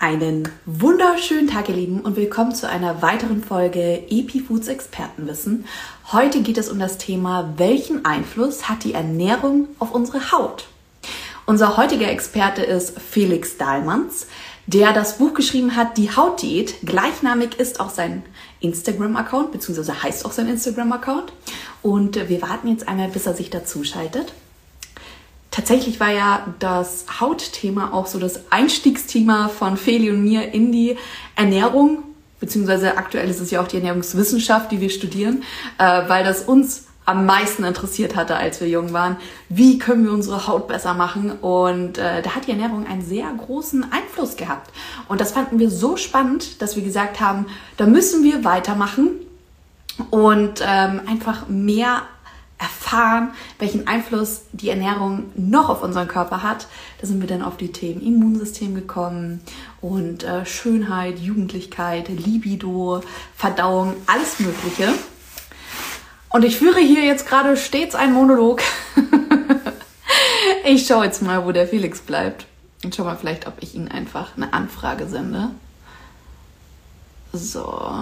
Einen wunderschönen Tag, ihr Lieben, und willkommen zu einer weiteren Folge EpiFoods Expertenwissen. Heute geht es um das Thema, welchen Einfluss hat die Ernährung auf unsere Haut? Unser heutiger Experte ist Felix Dahlmanns, der das Buch geschrieben hat, Die Hautdiät. Gleichnamig ist auch sein Instagram-Account, beziehungsweise heißt auch sein Instagram-Account. Und wir warten jetzt einmal, bis er sich dazu schaltet. Tatsächlich war ja das Hautthema auch so das Einstiegsthema von Feli und mir in die Ernährung, beziehungsweise aktuell ist es ja auch die Ernährungswissenschaft, die wir studieren, äh, weil das uns am meisten interessiert hatte, als wir jung waren. Wie können wir unsere Haut besser machen? Und äh, da hat die Ernährung einen sehr großen Einfluss gehabt. Und das fanden wir so spannend, dass wir gesagt haben, da müssen wir weitermachen und ähm, einfach mehr erfahren, welchen Einfluss die Ernährung noch auf unseren Körper hat. Da sind wir dann auf die Themen Immunsystem gekommen und äh, Schönheit, Jugendlichkeit, Libido, Verdauung, alles Mögliche. Und ich führe hier jetzt gerade stets einen Monolog. ich schaue jetzt mal, wo der Felix bleibt. Und schau mal vielleicht, ob ich ihn einfach eine Anfrage sende. So.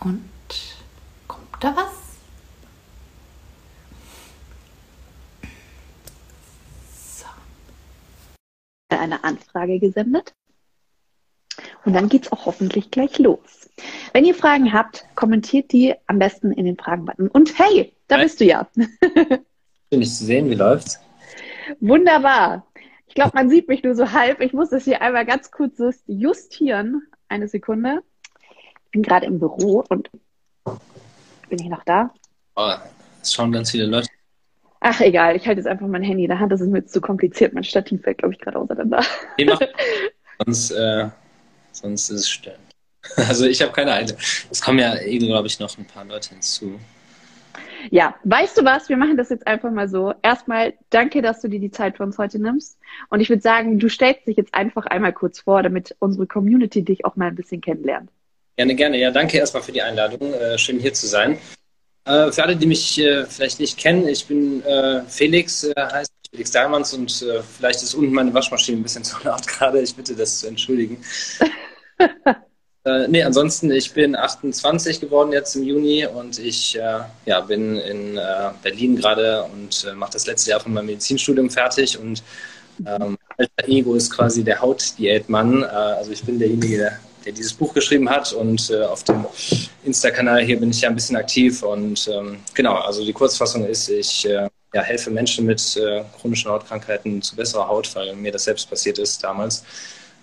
Und kommt da was? So. Eine Anfrage gesendet. Und dann geht es auch hoffentlich gleich los. Wenn ihr Fragen habt, kommentiert die am besten in den Fragen-Button. Und hey, da Hi. bist du ja. Schön, dich zu sehen. Wie läuft's? Wunderbar. Ich glaube, man sieht mich nur so halb. Ich muss das hier einmal ganz kurz justieren. Eine Sekunde. Ich bin gerade im Büro und bin ich noch da? Oh, es schauen ganz viele Leute. Ach, egal. Ich halte jetzt einfach mein Handy in der Hand. Das ist mir jetzt zu kompliziert. Mein Stativ fällt, glaube ich, gerade auseinander. Sonst, äh, sonst ist es störend. Also ich habe keine Eile. Es kommen ja glaube ich, noch ein paar Leute hinzu. Ja, weißt du was? Wir machen das jetzt einfach mal so. Erstmal danke, dass du dir die Zeit für uns heute nimmst. Und ich würde sagen, du stellst dich jetzt einfach einmal kurz vor, damit unsere Community dich auch mal ein bisschen kennenlernt. Gerne, gerne. Ja, danke erstmal für die Einladung. Äh, schön hier zu sein. Äh, für alle, die mich äh, vielleicht nicht kennen, ich bin äh, Felix, äh, heißt Felix Dahlmanns und äh, vielleicht ist unten meine Waschmaschine ein bisschen zu laut gerade. Ich bitte das zu entschuldigen. äh, nee, ansonsten, ich bin 28 geworden jetzt im Juni und ich ja, bin in Berlin gerade und mache das letzte Jahr von meinem Medizinstudium fertig und ähm, alter Ego ist quasi der Hautdiätmann. also ich bin derjenige, der der dieses Buch geschrieben hat. Und äh, auf dem Insta-Kanal hier bin ich ja ein bisschen aktiv. Und ähm, genau, also die Kurzfassung ist, ich äh, ja, helfe Menschen mit äh, chronischen Hautkrankheiten zu besserer Haut, weil mir das selbst passiert ist damals,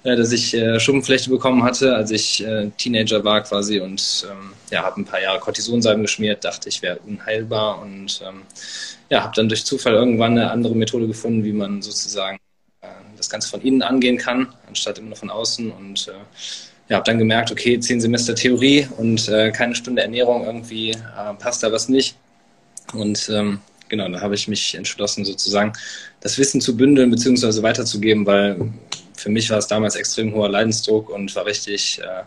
äh, dass ich äh, Schuppenflechte bekommen hatte, als ich äh, Teenager war quasi. Und ähm, ja, habe ein paar Jahre Cortisonsalben geschmiert, dachte, ich wäre unheilbar. Und ähm, ja, habe dann durch Zufall irgendwann eine andere Methode gefunden, wie man sozusagen das Ganze von innen angehen kann, anstatt immer nur von außen. Und ja, habe dann gemerkt, okay, zehn Semester Theorie und äh, keine Stunde Ernährung, irgendwie äh, passt da was nicht. Und ähm, genau, da habe ich mich entschlossen, sozusagen das Wissen zu bündeln bzw. weiterzugeben, weil für mich war es damals extrem hoher Leidensdruck und war richtig äh,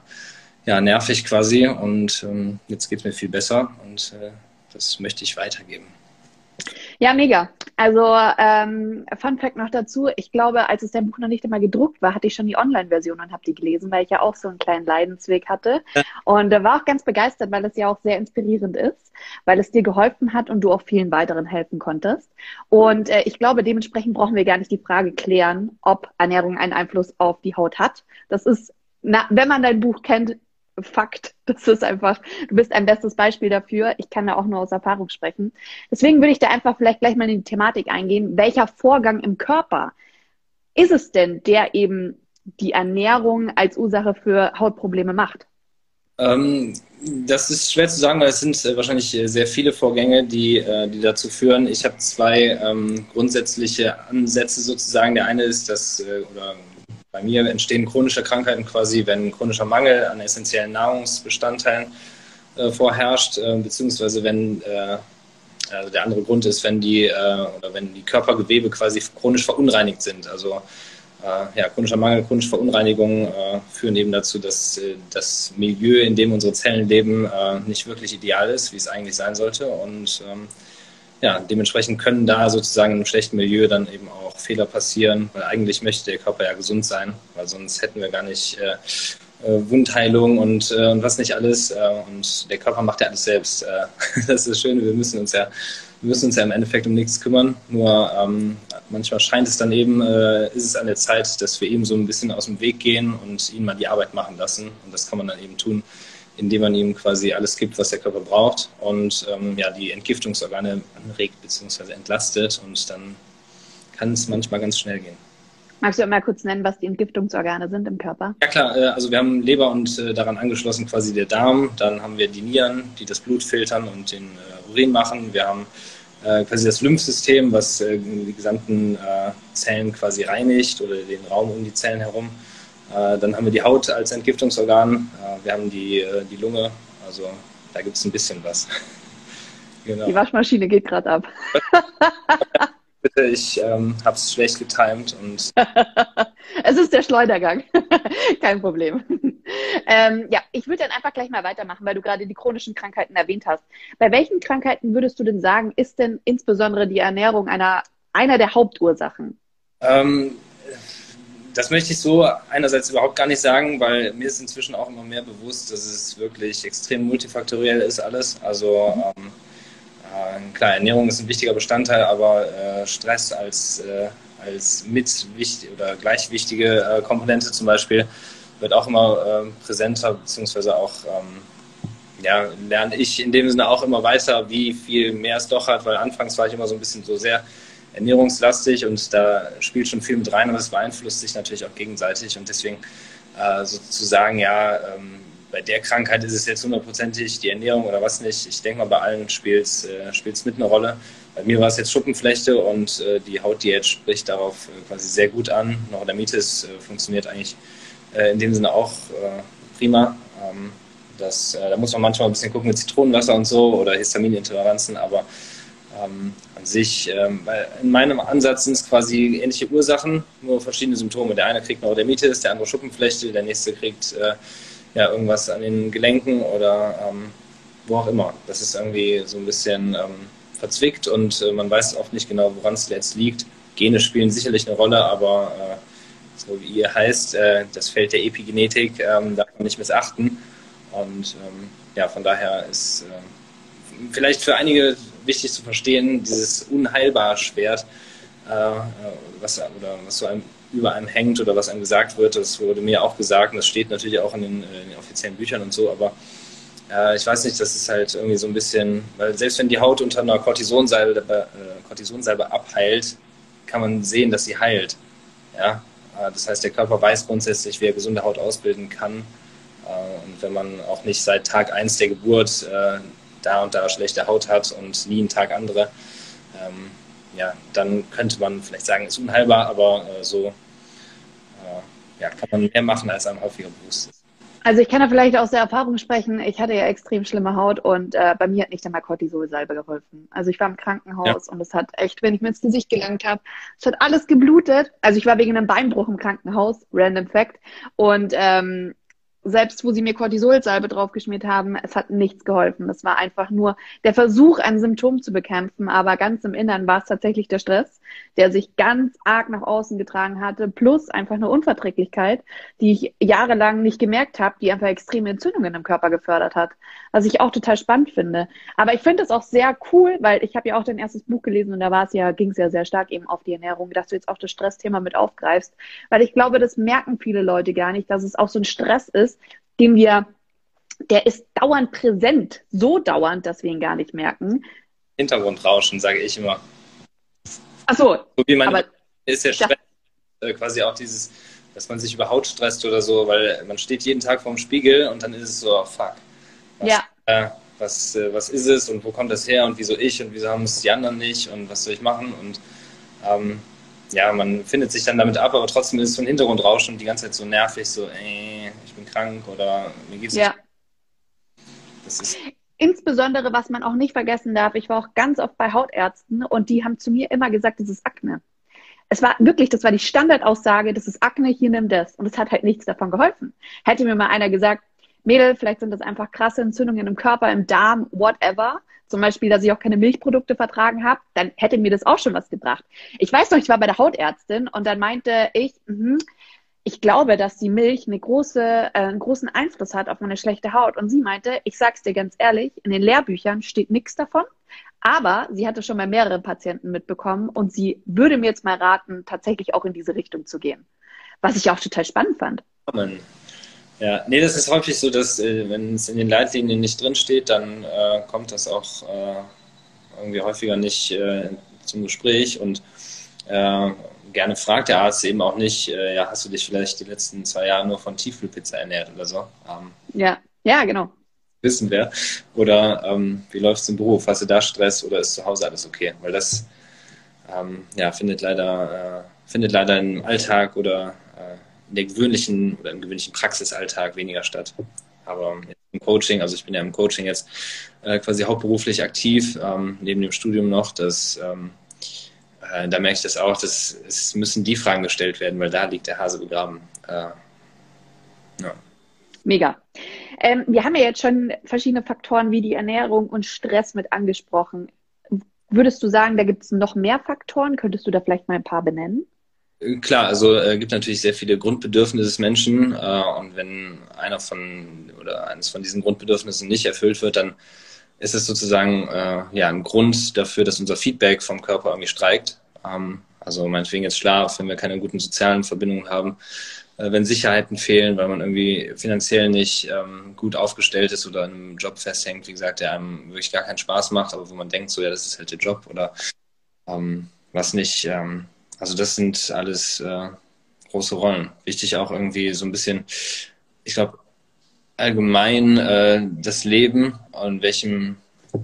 ja, nervig quasi. Und ähm, jetzt geht es mir viel besser und äh, das möchte ich weitergeben. Ja, mega. Also ähm, Fun Fact noch dazu, ich glaube, als es dein Buch noch nicht einmal gedruckt war, hatte ich schon die Online-Version und habe die gelesen, weil ich ja auch so einen kleinen Leidensweg hatte. Und äh, war auch ganz begeistert, weil es ja auch sehr inspirierend ist, weil es dir geholfen hat und du auch vielen weiteren helfen konntest. Und äh, ich glaube, dementsprechend brauchen wir gar nicht die Frage klären, ob Ernährung einen Einfluss auf die Haut hat. Das ist, na, wenn man dein Buch kennt, Fakt. Das ist einfach, du bist ein bestes Beispiel dafür. Ich kann da auch nur aus Erfahrung sprechen. Deswegen würde ich da einfach vielleicht gleich mal in die Thematik eingehen. Welcher Vorgang im Körper ist es denn, der eben die Ernährung als Ursache für Hautprobleme macht? Ähm, das ist schwer zu sagen, weil es sind äh, wahrscheinlich äh, sehr viele Vorgänge, die, äh, die dazu führen. Ich habe zwei ähm, grundsätzliche Ansätze sozusagen. Der eine ist, dass, oder bei mir entstehen chronische Krankheiten quasi, wenn chronischer Mangel an essentiellen Nahrungsbestandteilen äh, vorherrscht, äh, beziehungsweise wenn äh, also der andere Grund ist, wenn die äh, oder wenn die Körpergewebe quasi chronisch verunreinigt sind. Also äh, ja, chronischer Mangel, chronische Verunreinigungen äh, führen eben dazu, dass das Milieu, in dem unsere Zellen leben, nicht wirklich ideal ist, wie es eigentlich sein sollte. Und ähm, ja, dementsprechend können da sozusagen einem schlechten Milieu dann eben auch Fehler passieren, weil eigentlich möchte der Körper ja gesund sein, weil sonst hätten wir gar nicht äh, äh, Wundheilung und, äh, und was nicht alles. Äh, und der Körper macht ja alles selbst. Äh, das ist das Schöne, wir müssen uns ja, wir müssen uns ja im Endeffekt um nichts kümmern. Nur ähm, manchmal scheint es dann eben, äh, ist es an der Zeit, dass wir eben so ein bisschen aus dem Weg gehen und ihn mal die Arbeit machen lassen. Und das kann man dann eben tun, indem man ihm quasi alles gibt, was der Körper braucht und ähm, ja, die Entgiftungsorgane anregt bzw. entlastet und dann kann es manchmal ganz schnell gehen. Magst du mal kurz nennen, was die Entgiftungsorgane sind im Körper? Ja klar, äh, also wir haben Leber und äh, daran angeschlossen quasi der Darm, dann haben wir die Nieren, die das Blut filtern und den äh, Urin machen. Wir haben quasi das Lymphsystem, was die gesamten Zellen quasi reinigt oder den Raum um die Zellen herum. Äh, dann haben wir die Haut als Entgiftungsorgan. Äh, wir haben die, äh, die Lunge. Also da gibt es ein bisschen was. genau. Die Waschmaschine geht gerade ab. Bitte, ich ähm, habe es schlecht getimt und. es ist der Schleudergang. Kein Problem. ähm, ja, ich würde dann einfach gleich mal weitermachen, weil du gerade die chronischen Krankheiten erwähnt hast. Bei welchen Krankheiten würdest du denn sagen, ist denn insbesondere die Ernährung einer, einer der Hauptursachen? Ähm, das möchte ich so einerseits überhaupt gar nicht sagen, weil mir ist inzwischen auch immer mehr bewusst, dass es wirklich extrem multifaktoriell ist alles. Also ähm, äh, klar, Ernährung ist ein wichtiger Bestandteil, aber äh, Stress als, äh, als mit wichtig oder gleich wichtige äh, Komponente zum Beispiel wird auch immer ähm, präsenter, beziehungsweise auch ähm, ja, lerne ich in dem Sinne auch immer weiter, wie viel mehr es doch hat, weil anfangs war ich immer so ein bisschen so sehr ernährungslastig und da spielt schon viel mit rein, aber es beeinflusst sich natürlich auch gegenseitig und deswegen äh, sozusagen, ja, ähm, bei der Krankheit ist es jetzt hundertprozentig die Ernährung oder was nicht. Ich denke mal, bei allen spielt es äh, mit eine Rolle. Bei mir war es jetzt Schuppenflechte und äh, die Hautdiät spricht darauf äh, quasi sehr gut an. Neurodermitis äh, funktioniert eigentlich äh, in dem Sinne auch prima. Ähm, das, da muss man manchmal ein bisschen gucken mit Zitronenwasser und so oder Histaminintoleranzen, aber ähm, an sich, ähm, in meinem Ansatz sind es quasi ähnliche Ursachen, nur verschiedene Symptome. Der eine kriegt Neurodermitis, der andere Schuppenflechte, der nächste kriegt äh, ja, irgendwas an den Gelenken oder ähm, wo auch immer. Das ist irgendwie so ein bisschen ähm, verzwickt und äh, man weiß oft nicht genau, woran es jetzt liegt. Gene spielen sicherlich eine Rolle, aber äh, so wie ihr heißt, äh, das Feld der Epigenetik ähm, darf man nicht missachten. Und ähm, ja, von daher ist äh, vielleicht für einige wichtig zu verstehen, dieses unheilbare Schwert, äh, was, oder was so einem, über einem hängt oder was einem gesagt wird, das wurde mir auch gesagt und das steht natürlich auch in den, in den offiziellen Büchern und so, aber äh, ich weiß nicht, das ist halt irgendwie so ein bisschen, weil selbst wenn die Haut unter einer Cortisonsalbe, äh, Cortisonsalbe abheilt, kann man sehen, dass sie heilt. Ja? Äh, das heißt, der Körper weiß grundsätzlich, wie er gesunde Haut ausbilden kann. Äh, und wenn man auch nicht seit Tag 1 der Geburt äh, da und da schlechte Haut hat und nie einen Tag andere, ähm, ja, dann könnte man vielleicht sagen, ist unheilbar, aber äh, so äh, ja, kann man mehr machen, als einem häufiger bewusst ist. Also ich kann da vielleicht aus der Erfahrung sprechen, ich hatte ja extrem schlimme Haut und äh, bei mir hat nicht einmal Cortisolsalbe geholfen. Also ich war im Krankenhaus ja. und es hat echt, wenn ich mir ins Gesicht gelangt habe, es hat alles geblutet. Also ich war wegen einem Beinbruch im Krankenhaus, random fact. Und ähm, selbst wo sie mir Cortisolsalbe draufgeschmiert haben, es hat nichts geholfen. Das war einfach nur der Versuch, ein Symptom zu bekämpfen, aber ganz im Innern war es tatsächlich der Stress, der sich ganz arg nach außen getragen hatte, plus einfach eine Unverträglichkeit, die ich jahrelang nicht gemerkt habe, die einfach extreme Entzündungen im Körper gefördert hat, was ich auch total spannend finde. Aber ich finde es auch sehr cool, weil ich habe ja auch dein erstes Buch gelesen und da war es ja, ging es ja sehr stark eben auf die Ernährung, dass du jetzt auch das Stressthema mit aufgreifst, weil ich glaube, das merken viele Leute gar nicht, dass es auch so ein Stress ist, ist, den wir, der ist dauernd präsent, so dauernd, dass wir ihn gar nicht merken. Hintergrundrauschen, sage ich immer. Ach so. so wie man ist ja Stress, äh, quasi auch dieses, dass man sich über Haut stresst oder so, weil man steht jeden Tag vorm Spiegel und dann ist es so, oh, fuck. Was, ja. Äh, was, äh, was ist es und wo kommt das her und wieso ich und wieso haben es die anderen nicht und was soll ich machen und ähm, ja, man findet sich dann damit ab, aber trotzdem ist es so ein Hintergrundrauschen und die ganze Zeit so nervig, so, ey, ich bin krank oder mir geht's ja. nicht. Das ist Insbesondere, was man auch nicht vergessen darf, ich war auch ganz oft bei Hautärzten und die haben zu mir immer gesagt, das ist Akne. Es war wirklich, das war die Standardaussage, das ist Akne, hier nimm das. Und es hat halt nichts davon geholfen. Hätte mir mal einer gesagt, Mädel, vielleicht sind das einfach krasse Entzündungen im Körper, im Darm, whatever. Zum Beispiel, dass ich auch keine Milchprodukte vertragen habe, dann hätte mir das auch schon was gebracht. Ich weiß noch, ich war bei der Hautärztin und dann meinte ich, mh, ich glaube, dass die Milch eine große, äh, einen großen Einfluss hat auf meine schlechte Haut. Und sie meinte, ich sag's dir ganz ehrlich, in den Lehrbüchern steht nichts davon. Aber sie hatte schon mal mehrere Patienten mitbekommen und sie würde mir jetzt mal raten, tatsächlich auch in diese Richtung zu gehen. Was ich auch total spannend fand. Ja, nee, das ist häufig so, dass äh, wenn es in den Leitlinien nicht drinsteht, dann äh, kommt das auch äh, irgendwie häufiger nicht äh, zum Gespräch und äh, gerne fragt der Arzt eben auch nicht, äh, ja, hast du dich vielleicht die letzten zwei Jahre nur von Tiefkühlpizza ernährt oder so? Ähm, ja, ja, genau. Wissen wir. Oder ähm, wie läuft es im Beruf? Hast du da Stress oder ist zu Hause alles okay? Weil das ähm, ja, findet leider, findet leider im Alltag oder in der gewöhnlichen oder im gewöhnlichen Praxisalltag weniger statt. Aber im Coaching, also ich bin ja im Coaching jetzt äh, quasi hauptberuflich aktiv, ähm, neben dem Studium noch, dass ähm, äh, da merke ich das auch, dass es müssen die Fragen gestellt werden, weil da liegt der Hase begraben. Äh, ja. Mega. Ähm, wir haben ja jetzt schon verschiedene Faktoren wie die Ernährung und Stress mit angesprochen. Würdest du sagen, da gibt es noch mehr Faktoren? Könntest du da vielleicht mal ein paar benennen? Klar, also äh, gibt natürlich sehr viele Grundbedürfnisse des Menschen äh, und wenn einer von oder eines von diesen Grundbedürfnissen nicht erfüllt wird, dann ist es sozusagen äh, ja ein Grund dafür, dass unser Feedback vom Körper irgendwie streikt. Ähm, also meinetwegen jetzt Schlaf, wenn wir keine guten sozialen Verbindungen haben, äh, wenn Sicherheiten fehlen, weil man irgendwie finanziell nicht ähm, gut aufgestellt ist oder in einem Job festhängt, wie gesagt, der einem wirklich gar keinen Spaß macht, aber wo man denkt, so ja, das ist halt der Job oder ähm, was nicht. Ähm, also das sind alles äh, große Rollen. Wichtig auch irgendwie so ein bisschen, ich glaube, allgemein äh, das Leben und welchem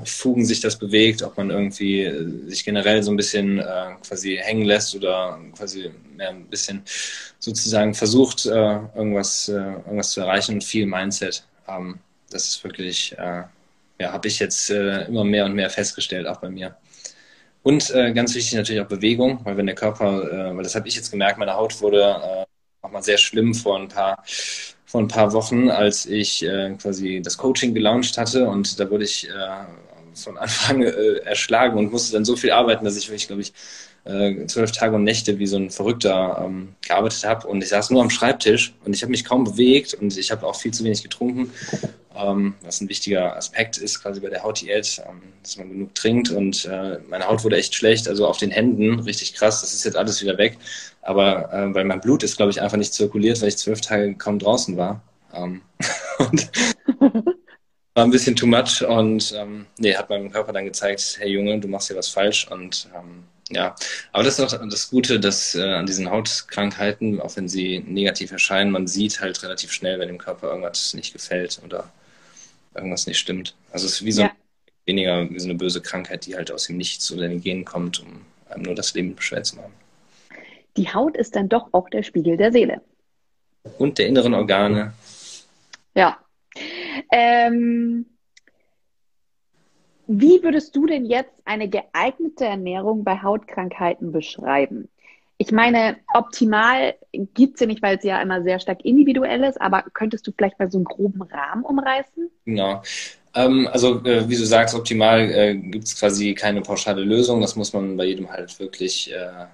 Fugen sich das bewegt, ob man irgendwie äh, sich generell so ein bisschen äh, quasi hängen lässt oder quasi mehr ein bisschen sozusagen versucht, äh, irgendwas, äh, irgendwas zu erreichen und viel Mindset. Ähm, das ist wirklich, äh, ja, habe ich jetzt äh, immer mehr und mehr festgestellt, auch bei mir. Und ganz wichtig natürlich auch Bewegung, weil wenn der Körper, weil das habe ich jetzt gemerkt, meine Haut wurde auch mal sehr schlimm vor ein paar vor ein paar Wochen, als ich äh, quasi das Coaching gelauncht hatte. Und da wurde ich äh, von Anfang äh, erschlagen und musste dann so viel arbeiten, dass ich wirklich, glaube ich, äh, zwölf Tage und Nächte wie so ein Verrückter ähm, gearbeitet habe und ich saß nur am Schreibtisch und ich habe mich kaum bewegt und ich habe auch viel zu wenig getrunken, ähm, was ein wichtiger Aspekt ist quasi bei der Hautdiät, ähm, dass man genug trinkt. Und äh, meine Haut wurde echt schlecht, also auf den Händen richtig krass, das ist jetzt alles wieder weg, aber äh, weil mein Blut ist, glaube ich, einfach nicht zirkuliert, weil ich zwölf Tage kaum draußen war. Ähm, und war ein bisschen too much. Und ähm, nee, hat meinem Körper dann gezeigt, hey Junge, du machst hier was falsch. Und ähm, ja, aber das ist auch das Gute, dass äh, an diesen Hautkrankheiten, auch wenn sie negativ erscheinen, man sieht halt relativ schnell, wenn dem Körper irgendwas nicht gefällt oder irgendwas nicht stimmt. Also es ist wie so ja. weniger wie so eine böse Krankheit, die halt aus dem Nichts oder den Genen kommt, um einem nur das Leben schwer zu machen die Haut ist dann doch auch der Spiegel der Seele. Und der inneren Organe. Ja. Ähm, wie würdest du denn jetzt eine geeignete Ernährung bei Hautkrankheiten beschreiben? Ich meine, optimal gibt es ja nicht, weil es ja immer sehr stark individuell ist, aber könntest du vielleicht mal so einen groben Rahmen umreißen? Genau. Ähm, also, äh, wie du sagst, optimal äh, gibt es quasi keine pauschale Lösung. Das muss man bei jedem halt wirklich äh,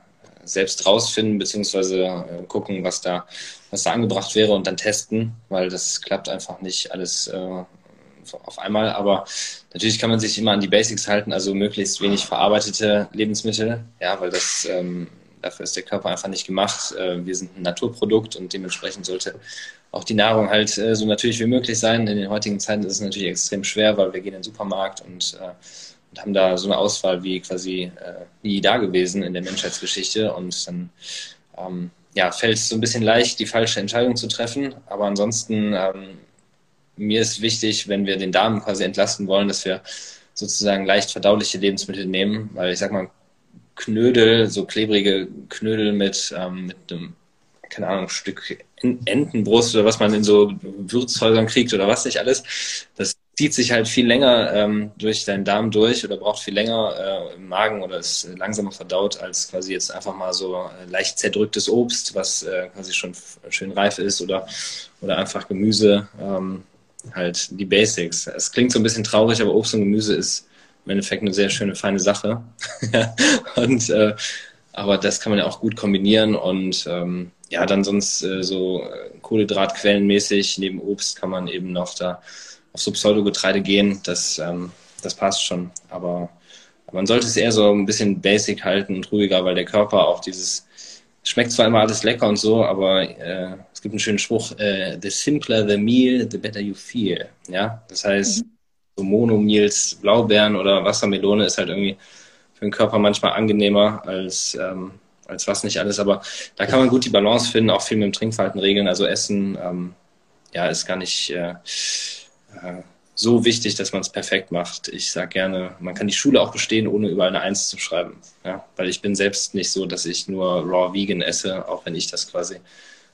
selbst rausfinden, beziehungsweise äh, gucken, was da, was da angebracht wäre und dann testen, weil das klappt einfach nicht alles äh, auf einmal. Aber natürlich kann man sich immer an die Basics halten, also möglichst wenig verarbeitete Lebensmittel, ja, weil das ähm, dafür ist der Körper einfach nicht gemacht. Äh, wir sind ein Naturprodukt und dementsprechend sollte auch die Nahrung halt äh, so natürlich wie möglich sein. In den heutigen Zeiten ist es natürlich extrem schwer, weil wir gehen in den Supermarkt und äh, und haben da so eine Auswahl wie quasi äh, nie da gewesen in der Menschheitsgeschichte und dann ähm, ja, fällt es so ein bisschen leicht, die falsche Entscheidung zu treffen. Aber ansonsten, ähm, mir ist wichtig, wenn wir den Darm quasi entlasten wollen, dass wir sozusagen leicht verdauliche Lebensmittel nehmen, weil ich sag mal, Knödel, so klebrige Knödel mit, ähm, mit einem, keine Ahnung, Stück Entenbrust oder was man in so Würzhäusern kriegt oder was nicht alles, das zieht sich halt viel länger ähm, durch deinen Darm durch oder braucht viel länger äh, im Magen oder ist langsamer verdaut als quasi jetzt einfach mal so äh, leicht zerdrücktes Obst, was äh, quasi schon schön reif ist oder, oder einfach Gemüse. Ähm, halt die Basics. Es klingt so ein bisschen traurig, aber Obst und Gemüse ist im Endeffekt eine sehr schöne, feine Sache. und äh, aber das kann man ja auch gut kombinieren und ähm, ja, dann sonst äh, so Kohlenhydratquellenmäßig neben Obst kann man eben noch da auf so Pseudogetreide gehen. Das, ähm, das passt schon. Aber man sollte es eher so ein bisschen basic halten und ruhiger, weil der Körper auch dieses schmeckt zwar immer alles lecker und so, aber äh, es gibt einen schönen Spruch, äh, the simpler the meal, the better you feel. Ja, das heißt, mhm. so Monomeals, Blaubeeren oder Wassermelone ist halt irgendwie für den Körper manchmal angenehmer als, ähm, als was nicht alles. Aber da kann man gut die Balance finden, auch viel mit dem Trinkverhalten regeln. Also Essen, ähm, ja, ist gar nicht äh, äh, so wichtig, dass man es perfekt macht. Ich sage gerne, man kann die Schule auch bestehen, ohne überall eine Eins zu schreiben. Ja? Weil ich bin selbst nicht so, dass ich nur raw vegan esse, auch wenn ich das quasi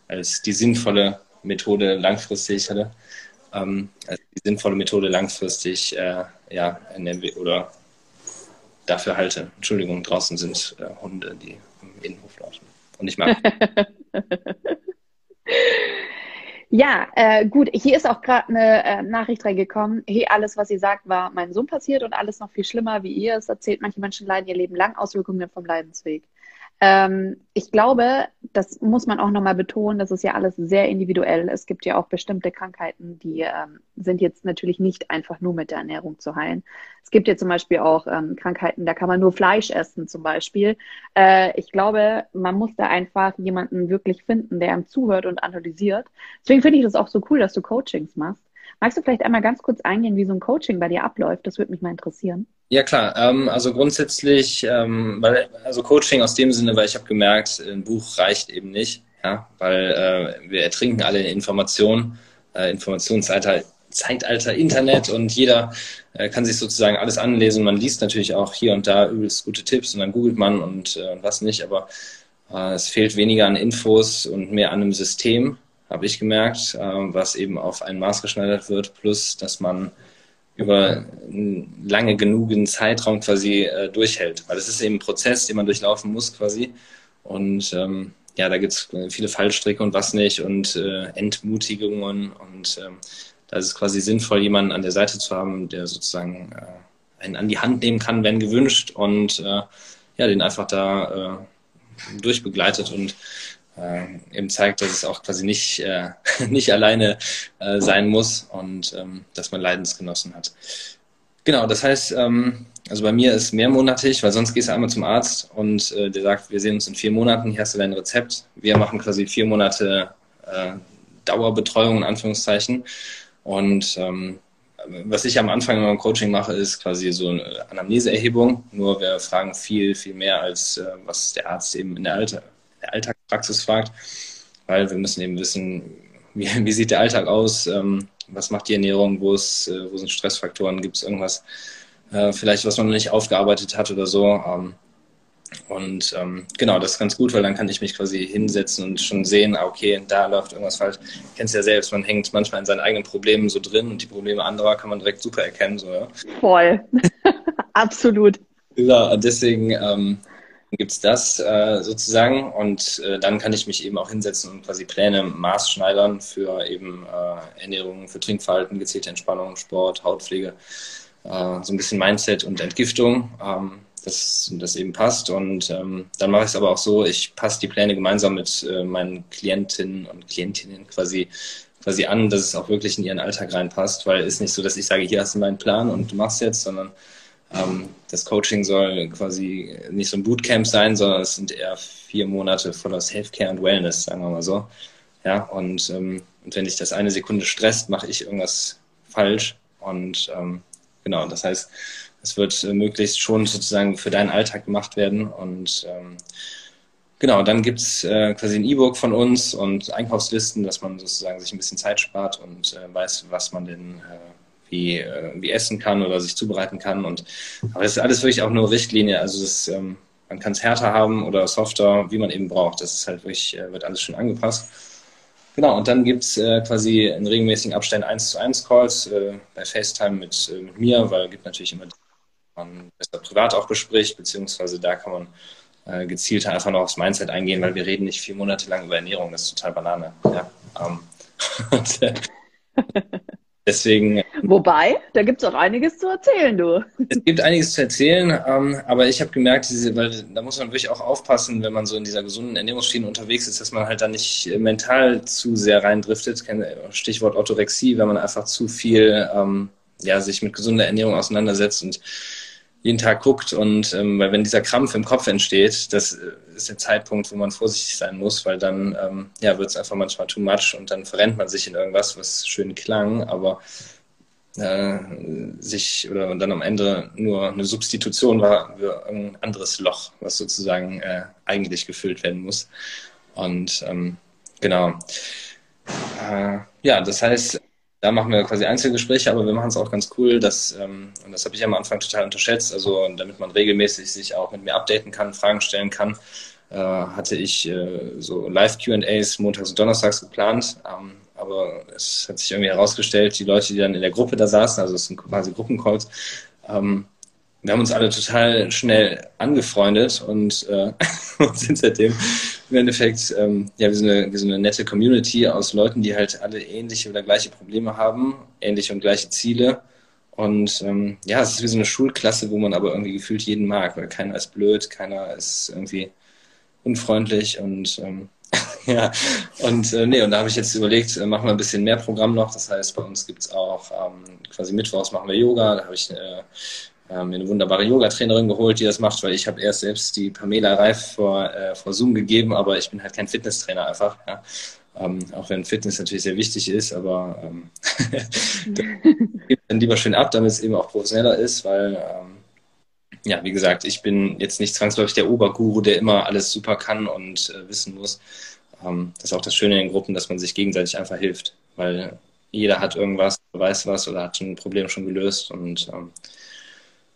als die sinnvolle Methode langfristig hatte. Ähm, als die sinnvolle Methode langfristig äh, ja, oder dafür halte. Entschuldigung, draußen sind äh, Hunde, die im Innenhof laufen. Und ich mag. Ja, äh, gut, hier ist auch gerade eine äh, Nachricht reingekommen. Hey, alles, was ihr sagt, war meinem Sohn passiert und alles noch viel schlimmer, wie ihr es erzählt. Manche Menschen leiden ihr Leben lang Auswirkungen vom Leidensweg. Ähm, ich glaube, das muss man auch nochmal betonen, das ist ja alles sehr individuell. Es gibt ja auch bestimmte Krankheiten, die ähm, sind jetzt natürlich nicht einfach nur mit der Ernährung zu heilen. Es gibt ja zum Beispiel auch ähm, Krankheiten, da kann man nur Fleisch essen zum Beispiel. Äh, ich glaube, man muss da einfach jemanden wirklich finden, der einem zuhört und analysiert. Deswegen finde ich das auch so cool, dass du Coachings machst. Magst du vielleicht einmal ganz kurz eingehen, wie so ein Coaching bei dir abläuft? Das würde mich mal interessieren. Ja klar, ähm, also grundsätzlich, ähm, weil, also Coaching aus dem Sinne, weil ich habe gemerkt, ein Buch reicht eben nicht, ja, weil äh, wir ertrinken alle in Informationen, äh, Informationszeitalter Zeitalter Internet und jeder äh, kann sich sozusagen alles anlesen. Man liest natürlich auch hier und da übelst gute Tipps und dann googelt man und äh, was nicht, aber äh, es fehlt weniger an Infos und mehr an einem System, habe ich gemerkt, äh, was eben auf einen Maß geschneidert wird, plus dass man über einen lange genugen Zeitraum quasi äh, durchhält. Weil es ist eben ein Prozess, den man durchlaufen muss quasi. Und ähm, ja, da gibt es viele Fallstricke und was nicht und äh, Entmutigungen. Und ähm, da ist es quasi sinnvoll, jemanden an der Seite zu haben, der sozusagen äh, einen an die Hand nehmen kann, wenn gewünscht. Und äh, ja, den einfach da äh, durchbegleitet und äh, eben zeigt, dass es auch quasi nicht, äh, nicht alleine äh, sein muss und ähm, dass man Leidensgenossen hat. Genau, das heißt, ähm, also bei mir ist mehrmonatig, weil sonst gehst du einmal zum Arzt und äh, der sagt, wir sehen uns in vier Monaten, hier hast du dein Rezept. Wir machen quasi vier Monate äh, Dauerbetreuung in Anführungszeichen. Und ähm, was ich am Anfang im Coaching mache, ist quasi so eine Anamneseerhebung. Nur wir fragen viel, viel mehr, als äh, was der Arzt eben in der Alter, der Alltagspraxis fragt, weil wir müssen eben wissen, wie, wie sieht der Alltag aus, ähm, was macht die Ernährung, wo, ist, äh, wo sind Stressfaktoren, gibt es irgendwas, äh, vielleicht was man noch nicht aufgearbeitet hat oder so. Ähm, und ähm, genau, das ist ganz gut, weil dann kann ich mich quasi hinsetzen und schon sehen, ah, okay, da läuft irgendwas falsch. Du kennst ja selbst, man hängt manchmal in seinen eigenen Problemen so drin und die Probleme anderer kann man direkt super erkennen. So, ja? Voll. Absolut. Ja, deswegen ähm, gibt es das äh, sozusagen. Und äh, dann kann ich mich eben auch hinsetzen und quasi Pläne maßschneidern für eben äh, Ernährung, für Trinkverhalten, gezielte Entspannung, Sport, Hautpflege, äh, so ein bisschen Mindset und Entgiftung, ähm, dass das eben passt. Und ähm, dann mache ich es aber auch so, ich passe die Pläne gemeinsam mit äh, meinen Klientinnen und Klientinnen quasi quasi an, dass es auch wirklich in ihren Alltag reinpasst, weil es ist nicht so, dass ich sage, hier hast du meinen Plan und du machst jetzt, sondern das Coaching soll quasi nicht so ein Bootcamp sein, sondern es sind eher vier Monate voller Self-Care und Wellness, sagen wir mal so. Ja, und, ähm, und wenn dich das eine Sekunde stresst, mache ich irgendwas falsch. Und ähm, genau, das heißt, es wird äh, möglichst schon sozusagen für deinen Alltag gemacht werden. Und ähm, genau, dann gibt's äh, quasi ein E-Book von uns und Einkaufslisten, dass man sozusagen sich ein bisschen Zeit spart und äh, weiß, was man denn äh, wie, äh, wie essen kann oder sich zubereiten kann. Und, aber es ist alles wirklich auch nur Richtlinie. Also das, ähm, man kann es härter haben oder softer, wie man eben braucht. Das ist halt wirklich, äh, wird alles schon angepasst. Genau, und dann gibt es äh, quasi in regelmäßigen Abständen 1 zu 1 Calls bei FaceTime mit, mit mir, weil es gibt natürlich immer, man besser privat auch bespricht, beziehungsweise da kann man gezielter einfach noch aufs Mindset eingehen, weil wir reden nicht vier Monate lang über Ernährung, das ist total Banane. Ja, ähm, Deswegen. Wobei, da gibt es auch einiges zu erzählen, du. Es gibt einiges zu erzählen, ähm, aber ich habe gemerkt, diese, weil da muss man wirklich auch aufpassen, wenn man so in dieser gesunden Ernährungsschiene unterwegs ist, dass man halt da nicht mental zu sehr reindriftet. Stichwort Orthorexie, wenn man einfach zu viel ähm, ja, sich mit gesunder Ernährung auseinandersetzt und jeden Tag guckt und ähm, weil wenn dieser Krampf im Kopf entsteht, das äh, ist der Zeitpunkt, wo man vorsichtig sein muss, weil dann ähm, ja, wird es einfach manchmal too much und dann verrennt man sich in irgendwas, was schön klang, aber äh, sich oder dann am Ende nur eine Substitution war für ein anderes Loch, was sozusagen äh, eigentlich gefüllt werden muss. Und ähm, genau. Äh, ja, das heißt, da machen wir quasi Einzelgespräche, aber wir machen es auch ganz cool, dass, ähm, und das habe ich am Anfang total unterschätzt, also damit man regelmäßig sich auch mit mir updaten kann, Fragen stellen kann, äh, hatte ich äh, so Live-QAs montags und donnerstags geplant. Ähm, aber es hat sich irgendwie herausgestellt, die Leute, die dann in der Gruppe da saßen, also es sind quasi Gruppencalls, ähm, wir haben uns alle total schnell angefreundet und, äh, und sind seitdem im Endeffekt ähm, ja, wie so, eine, wie so eine nette Community aus Leuten, die halt alle ähnliche oder gleiche Probleme haben, ähnliche und gleiche Ziele. Und ähm, ja, es ist wie so eine Schulklasse, wo man aber irgendwie gefühlt jeden mag, weil keiner ist blöd, keiner ist irgendwie unfreundlich und ähm, ja, und äh, nee, und da habe ich jetzt überlegt, äh, machen wir ein bisschen mehr Programm noch. Das heißt, bei uns gibt es auch ähm, quasi Mittwochs machen wir Yoga, da habe ich äh, äh, mir eine wunderbare Yoga-Trainerin geholt, die das macht, weil ich habe erst selbst die Pamela Reif vor, äh, vor Zoom gegeben, aber ich bin halt kein Fitnesstrainer einfach. Ja. Ähm, auch wenn Fitness natürlich sehr wichtig ist, aber ähm, dann lieber schön ab, damit es eben auch professioneller ist, weil ähm, ja, wie gesagt, ich bin jetzt nicht zwangsläufig der Oberguru, der immer alles super kann und äh, wissen muss. Ähm, das ist auch das Schöne in den Gruppen, dass man sich gegenseitig einfach hilft, weil jeder hat irgendwas, weiß was oder hat ein Problem schon gelöst und ähm,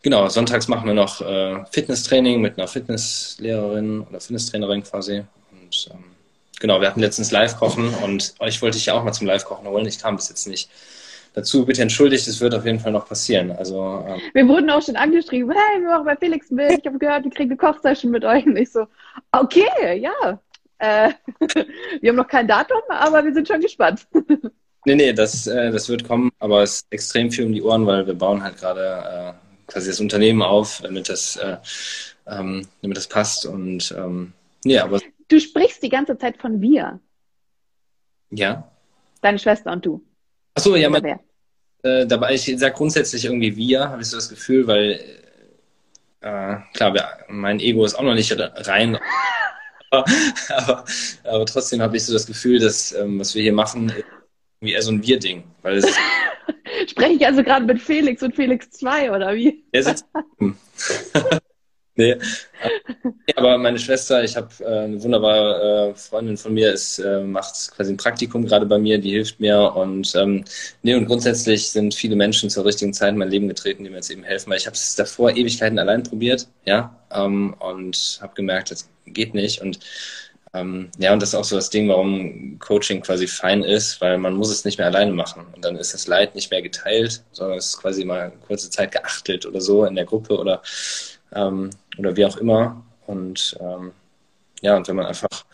Genau, sonntags machen wir noch äh, Fitnesstraining mit einer Fitnesslehrerin oder Fitnesstrainerin quasi. Und ähm, genau, wir hatten letztens Live-Kochen und euch wollte ich ja auch mal zum Live-Kochen holen. Ich kam bis jetzt nicht dazu. Bitte entschuldigt, es wird auf jeden Fall noch passieren. Also, ähm, wir wurden auch schon angeschrieben, hey, wir machen bei Felix mit. Ich habe gehört, wir kriegen eine Kochsession mit euch. Und ich so, okay, ja. Äh, wir haben noch kein Datum, aber wir sind schon gespannt. nee, nee, das, äh, das wird kommen, aber es ist extrem viel um die Ohren, weil wir bauen halt gerade äh, quasi das Unternehmen auf, damit das, äh, ähm, damit das passt. Und ähm, ja, aber. Du sprichst die ganze Zeit von wir. Ja. Deine Schwester und du. Achso, ja, mein, äh, dabei, ich sage grundsätzlich irgendwie wir, habe ich so das Gefühl, weil äh, klar, wir, mein Ego ist auch noch nicht rein. aber, aber, aber, trotzdem habe ich so das Gefühl, dass ähm, was wir hier machen, irgendwie eher so ein Wir-Ding. Weil es Spreche ich also gerade mit Felix und Felix 2 oder wie? Er sitzt. nee. Aber meine Schwester, ich habe äh, eine wunderbare äh, Freundin von mir, ist, äh, macht quasi ein Praktikum gerade bei mir, die hilft mir. Und ähm, nee, und grundsätzlich sind viele Menschen zur richtigen Zeit in mein Leben getreten, die mir jetzt eben helfen, weil ich habe es davor Ewigkeiten allein probiert, ja, ähm, und habe gemerkt, das geht nicht. Und ähm, ja, und das ist auch so das Ding, warum Coaching quasi fein ist, weil man muss es nicht mehr alleine machen. Und dann ist das Leid nicht mehr geteilt, sondern es ist quasi mal eine kurze Zeit geachtelt oder so in der Gruppe oder, ähm, oder wie auch immer. Und ähm, ja, und wenn man einfach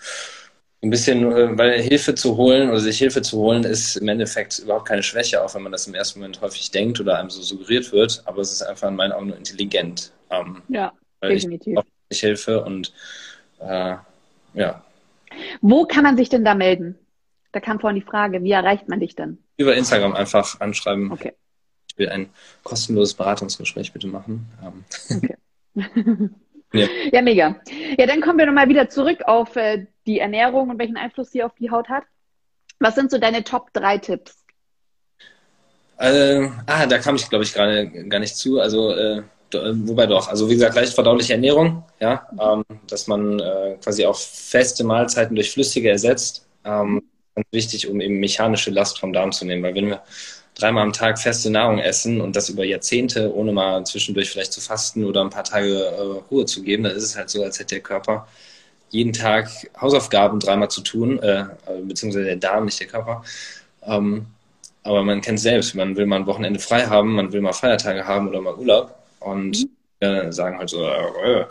ein bisschen, äh, weil Hilfe zu holen oder sich Hilfe zu holen, ist im Endeffekt überhaupt keine Schwäche, auch wenn man das im ersten Moment häufig denkt oder einem so suggeriert wird. Aber es ist einfach in meinen Augen nur intelligent. Ähm, ja, definitiv. Ich, ich helfe und äh, ja, wo kann man sich denn da melden? Da kam vorhin die Frage, wie erreicht man dich denn? Über Instagram einfach anschreiben. Okay. Ich will ein kostenloses Beratungsgespräch bitte machen. Okay. ja. ja. mega. Ja, dann kommen wir nochmal wieder zurück auf äh, die Ernährung und welchen Einfluss sie auf die Haut hat. Was sind so deine Top 3 Tipps? Äh, ah, da kam ich, glaube ich, gerade gar nicht zu. Also äh, wobei doch, also wie gesagt, leicht verdauliche Ernährung, ja, ähm, dass man äh, quasi auch feste Mahlzeiten durch flüssige ersetzt. Ähm, ganz wichtig, um eben mechanische Last vom Darm zu nehmen, weil wenn wir dreimal am Tag feste Nahrung essen und das über Jahrzehnte, ohne mal zwischendurch vielleicht zu fasten oder ein paar Tage äh, Ruhe zu geben, dann ist es halt so, als hätte der Körper jeden Tag Hausaufgaben dreimal zu tun, äh, beziehungsweise der Darm, nicht der Körper. Ähm, aber man kennt es selbst, man will mal ein Wochenende frei haben, man will mal Feiertage haben oder mal Urlaub und mhm. äh, sagen halt so, äh,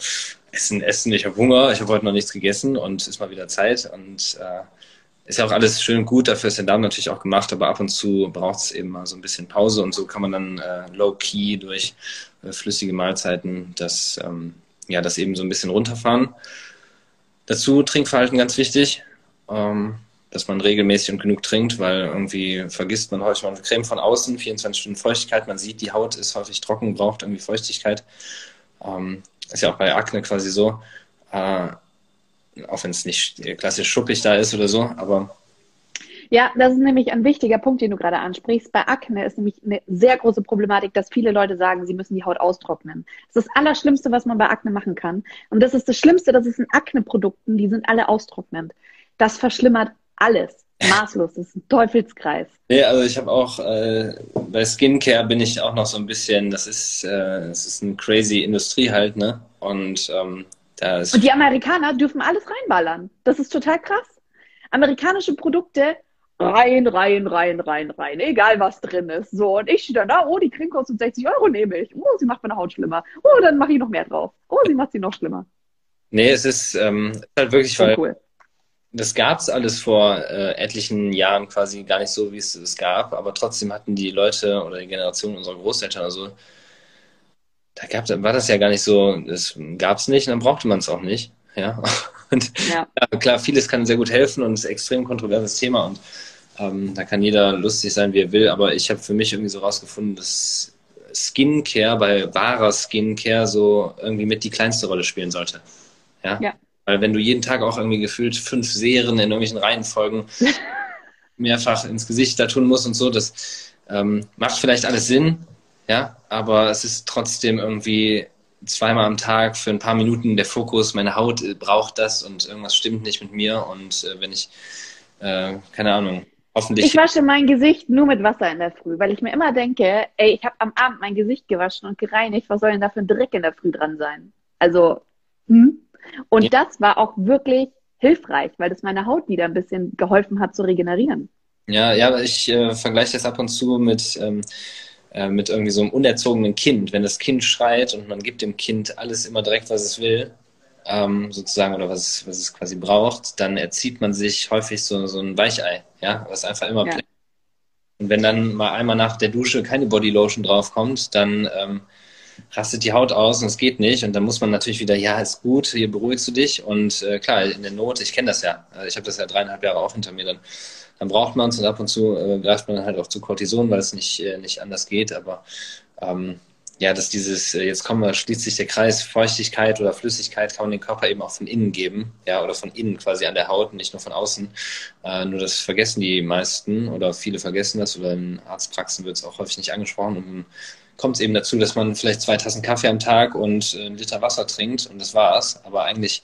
Essen, Essen, ich habe Hunger, ich habe heute noch nichts gegessen und ist mal wieder Zeit. Und äh, ist ja auch alles schön und gut, dafür ist der Darm natürlich auch gemacht, aber ab und zu braucht es eben mal so ein bisschen Pause und so kann man dann äh, low-key durch äh, flüssige Mahlzeiten das, ähm, ja, das eben so ein bisschen runterfahren. Dazu Trinkverhalten ganz wichtig, ähm, dass man regelmäßig und genug trinkt, weil irgendwie vergisst man häufig mal Creme von außen, 24 Stunden Feuchtigkeit, man sieht, die Haut ist häufig trocken, braucht irgendwie Feuchtigkeit. Ähm, ist ja auch bei Akne quasi so. Äh, auch wenn es nicht klassisch schuppig da ist oder so, aber. Ja, das ist nämlich ein wichtiger Punkt, den du gerade ansprichst. Bei Akne ist nämlich eine sehr große Problematik, dass viele Leute sagen, sie müssen die Haut austrocknen. Das ist das Allerschlimmste, was man bei Akne machen kann. Und das ist das Schlimmste, das ist in Akne-Produkten, die sind alle austrocknend. Das verschlimmert alles. Maßlos, das ist ein Teufelskreis. Nee, also ich habe auch, äh, bei Skincare bin ich auch noch so ein bisschen, das ist, äh, das ist eine crazy Industrie halt, ne? Und ähm, und die Amerikaner dürfen alles reinballern. Das ist total krass. Amerikanische Produkte rein, rein, rein, rein, rein. Egal was drin ist. So, und ich stehe dann da, oh, die Creme kostet 60 Euro, nehme ich. Oh, sie macht meine Haut schlimmer. Oh, dann mache ich noch mehr drauf. Oh, sie macht sie noch schlimmer. Nee, es ist, ähm, halt wirklich, weil cool. Das gab es alles vor äh, etlichen Jahren quasi gar nicht so, wie es es gab, aber trotzdem hatten die Leute oder die Generation unserer Großeltern also da gab, war das ja gar nicht so, das gab es nicht und dann brauchte man es auch nicht. Ja. Und ja. ja. klar, vieles kann sehr gut helfen und ist ein extrem kontroverses Thema und ähm, da kann jeder lustig sein, wie er will, aber ich habe für mich irgendwie so rausgefunden, dass Skincare bei wahrer Skincare so irgendwie mit die kleinste Rolle spielen sollte. Ja. ja. Weil wenn du jeden Tag auch irgendwie gefühlt fünf Serien in irgendwelchen Reihenfolgen mehrfach ins Gesicht da tun musst und so, das ähm, macht vielleicht alles Sinn, ja, aber es ist trotzdem irgendwie zweimal am Tag für ein paar Minuten der Fokus, meine Haut braucht das und irgendwas stimmt nicht mit mir und äh, wenn ich, äh, keine Ahnung, hoffentlich... Ich wasche mein Gesicht nur mit Wasser in der Früh, weil ich mir immer denke, ey, ich habe am Abend mein Gesicht gewaschen und gereinigt, was soll denn da für ein Dreck in der Früh dran sein? Also, hm? Und ja. das war auch wirklich hilfreich, weil das meine Haut wieder ein bisschen geholfen hat zu regenerieren. Ja, ja, ich äh, vergleiche das ab und zu mit... Ähm, äh, mit irgendwie so einem unerzogenen Kind. Wenn das Kind schreit und man gibt dem Kind alles immer direkt, was es will, ähm, sozusagen, oder was, was es quasi braucht, dann erzieht man sich häufig so, so ein Weichei, ja, was einfach immer ja. Und wenn dann mal einmal nach der Dusche keine Bodylotion draufkommt, dann ähm, rastet die Haut aus und es geht nicht. Und dann muss man natürlich wieder, ja, ist gut, hier beruhigst du dich. Und äh, klar, in der Not, ich kenne das ja. Also ich habe das ja dreieinhalb Jahre auch hinter mir dann dann braucht man es und ab und zu äh, greift man halt auch zu Cortison, weil es nicht, äh, nicht anders geht. Aber ähm, ja, dass dieses, äh, jetzt kommen wir, schließt sich der Kreis, Feuchtigkeit oder Flüssigkeit kann man den Körper eben auch von innen geben, ja, oder von innen quasi an der Haut, nicht nur von außen. Äh, nur das vergessen die meisten oder viele vergessen das oder in Arztpraxen wird es auch häufig nicht angesprochen. Und kommt es eben dazu, dass man vielleicht zwei Tassen Kaffee am Tag und äh, einen Liter Wasser trinkt und das war's. Aber eigentlich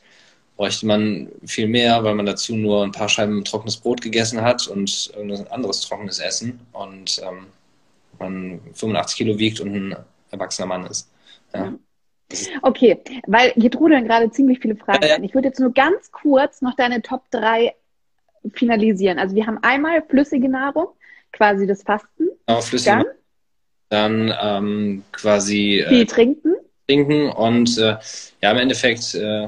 bräuchte man viel mehr, weil man dazu nur ein paar Scheiben trockenes Brot gegessen hat und irgendein anderes trockenes Essen und ähm, man 85 Kilo wiegt und ein erwachsener Mann ist. Ja. Okay, weil hier trudeln gerade ziemlich viele Fragen ja, Ich würde jetzt nur ganz kurz noch deine Top 3 finalisieren. Also wir haben einmal flüssige Nahrung, quasi das Fasten. Genau, flüssige dann, dann ähm, quasi äh, viel trinken. Trinken und äh, ja, im Endeffekt äh,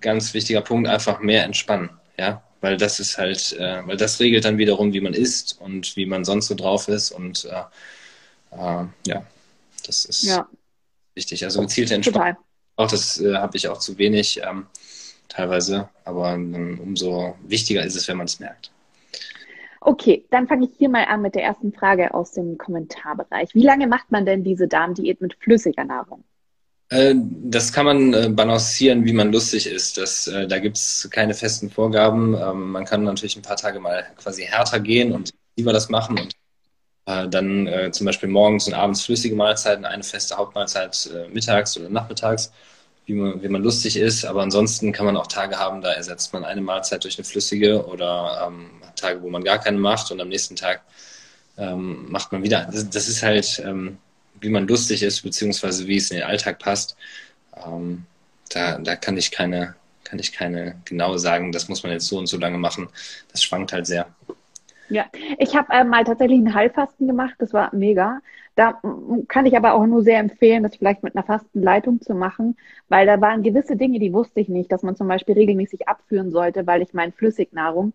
ganz wichtiger Punkt, einfach mehr entspannen, ja, weil das ist halt, äh, weil das regelt dann wiederum, wie man isst und wie man sonst so drauf ist und äh, äh, ja, das ist ja. wichtig. Also gezielte Entspannung. Auch das äh, habe ich auch zu wenig ähm, teilweise, aber ähm, umso wichtiger ist es, wenn man es merkt. Okay, dann fange ich hier mal an mit der ersten Frage aus dem Kommentarbereich. Wie lange macht man denn diese Darmdiät mit flüssiger Nahrung? Äh, das kann man äh, balancieren, wie man lustig ist. Das, äh, da gibt es keine festen Vorgaben. Ähm, man kann natürlich ein paar Tage mal quasi härter gehen und lieber das machen und dann zum Beispiel morgens und abends flüssige Mahlzeiten, eine feste Hauptmahlzeit mittags oder nachmittags, wie man, wie man lustig ist. Aber ansonsten kann man auch Tage haben, da ersetzt man eine Mahlzeit durch eine flüssige oder ähm, Tage, wo man gar keine macht und am nächsten Tag ähm, macht man wieder. Das, das ist halt ähm, wie man lustig ist, beziehungsweise wie es in den Alltag passt. Ähm, da, da kann ich keine, kann ich keine genau sagen, das muss man jetzt so und so lange machen. Das schwankt halt sehr. Ja, ich habe äh, mal tatsächlich ein Heilfasten gemacht, das war mega, Da kann ich aber auch nur sehr empfehlen, das vielleicht mit einer fasten Leitung zu machen, weil da waren gewisse Dinge, die wusste ich nicht, dass man zum Beispiel regelmäßig abführen sollte, weil ich meine Flüssignahrung,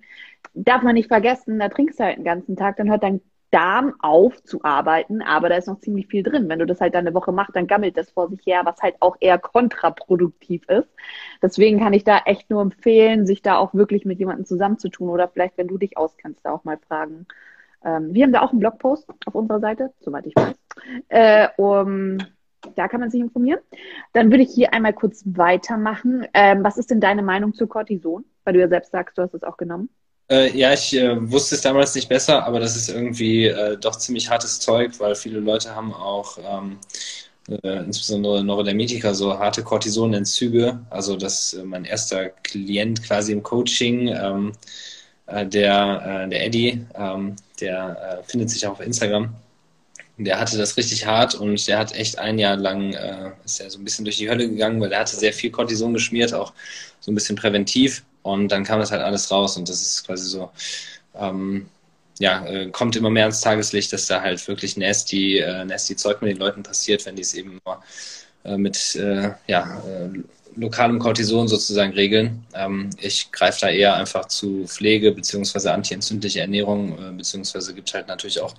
darf man nicht vergessen, da trinkst du halt den ganzen Tag, dann hört dein Darm aufzuarbeiten, aber da ist noch ziemlich viel drin. Wenn du das halt dann eine Woche machst, dann gammelt das vor sich her, was halt auch eher kontraproduktiv ist. Deswegen kann ich da echt nur empfehlen, sich da auch wirklich mit jemandem zusammenzutun oder vielleicht, wenn du dich auskennst, da auch mal fragen. Ähm, wir haben da auch einen Blogpost auf unserer Seite, soweit ich weiß. Äh, um, da kann man sich informieren. Dann würde ich hier einmal kurz weitermachen. Ähm, was ist denn deine Meinung zu Cortison? Weil du ja selbst sagst, du hast es auch genommen. Äh, ja, ich äh, wusste es damals nicht besser, aber das ist irgendwie äh, doch ziemlich hartes Zeug, weil viele Leute haben auch ähm, äh, insbesondere Neurodermitiker so harte Cortisonentzüge. Also das äh, mein erster Klient quasi im Coaching, ähm, äh, der, der Eddie, ähm, der findet sich auch auf Instagram. Der hatte das richtig hart und der hat echt ein Jahr lang, ist er so ein bisschen durch die Hölle gegangen, weil er hatte sehr viel Cortison geschmiert, auch so ein bisschen präventiv. Und dann kam das halt alles raus und das ist quasi so, ähm, ja, äh, kommt immer mehr ans Tageslicht, dass da halt wirklich nasty, äh, nasty Zeug mit den Leuten passiert, wenn die es eben nur äh, mit äh, ja, äh, lokalem Cortison sozusagen regeln. Ähm, ich greife da eher einfach zu Pflege beziehungsweise antientzündliche Ernährung, äh, beziehungsweise gibt halt natürlich auch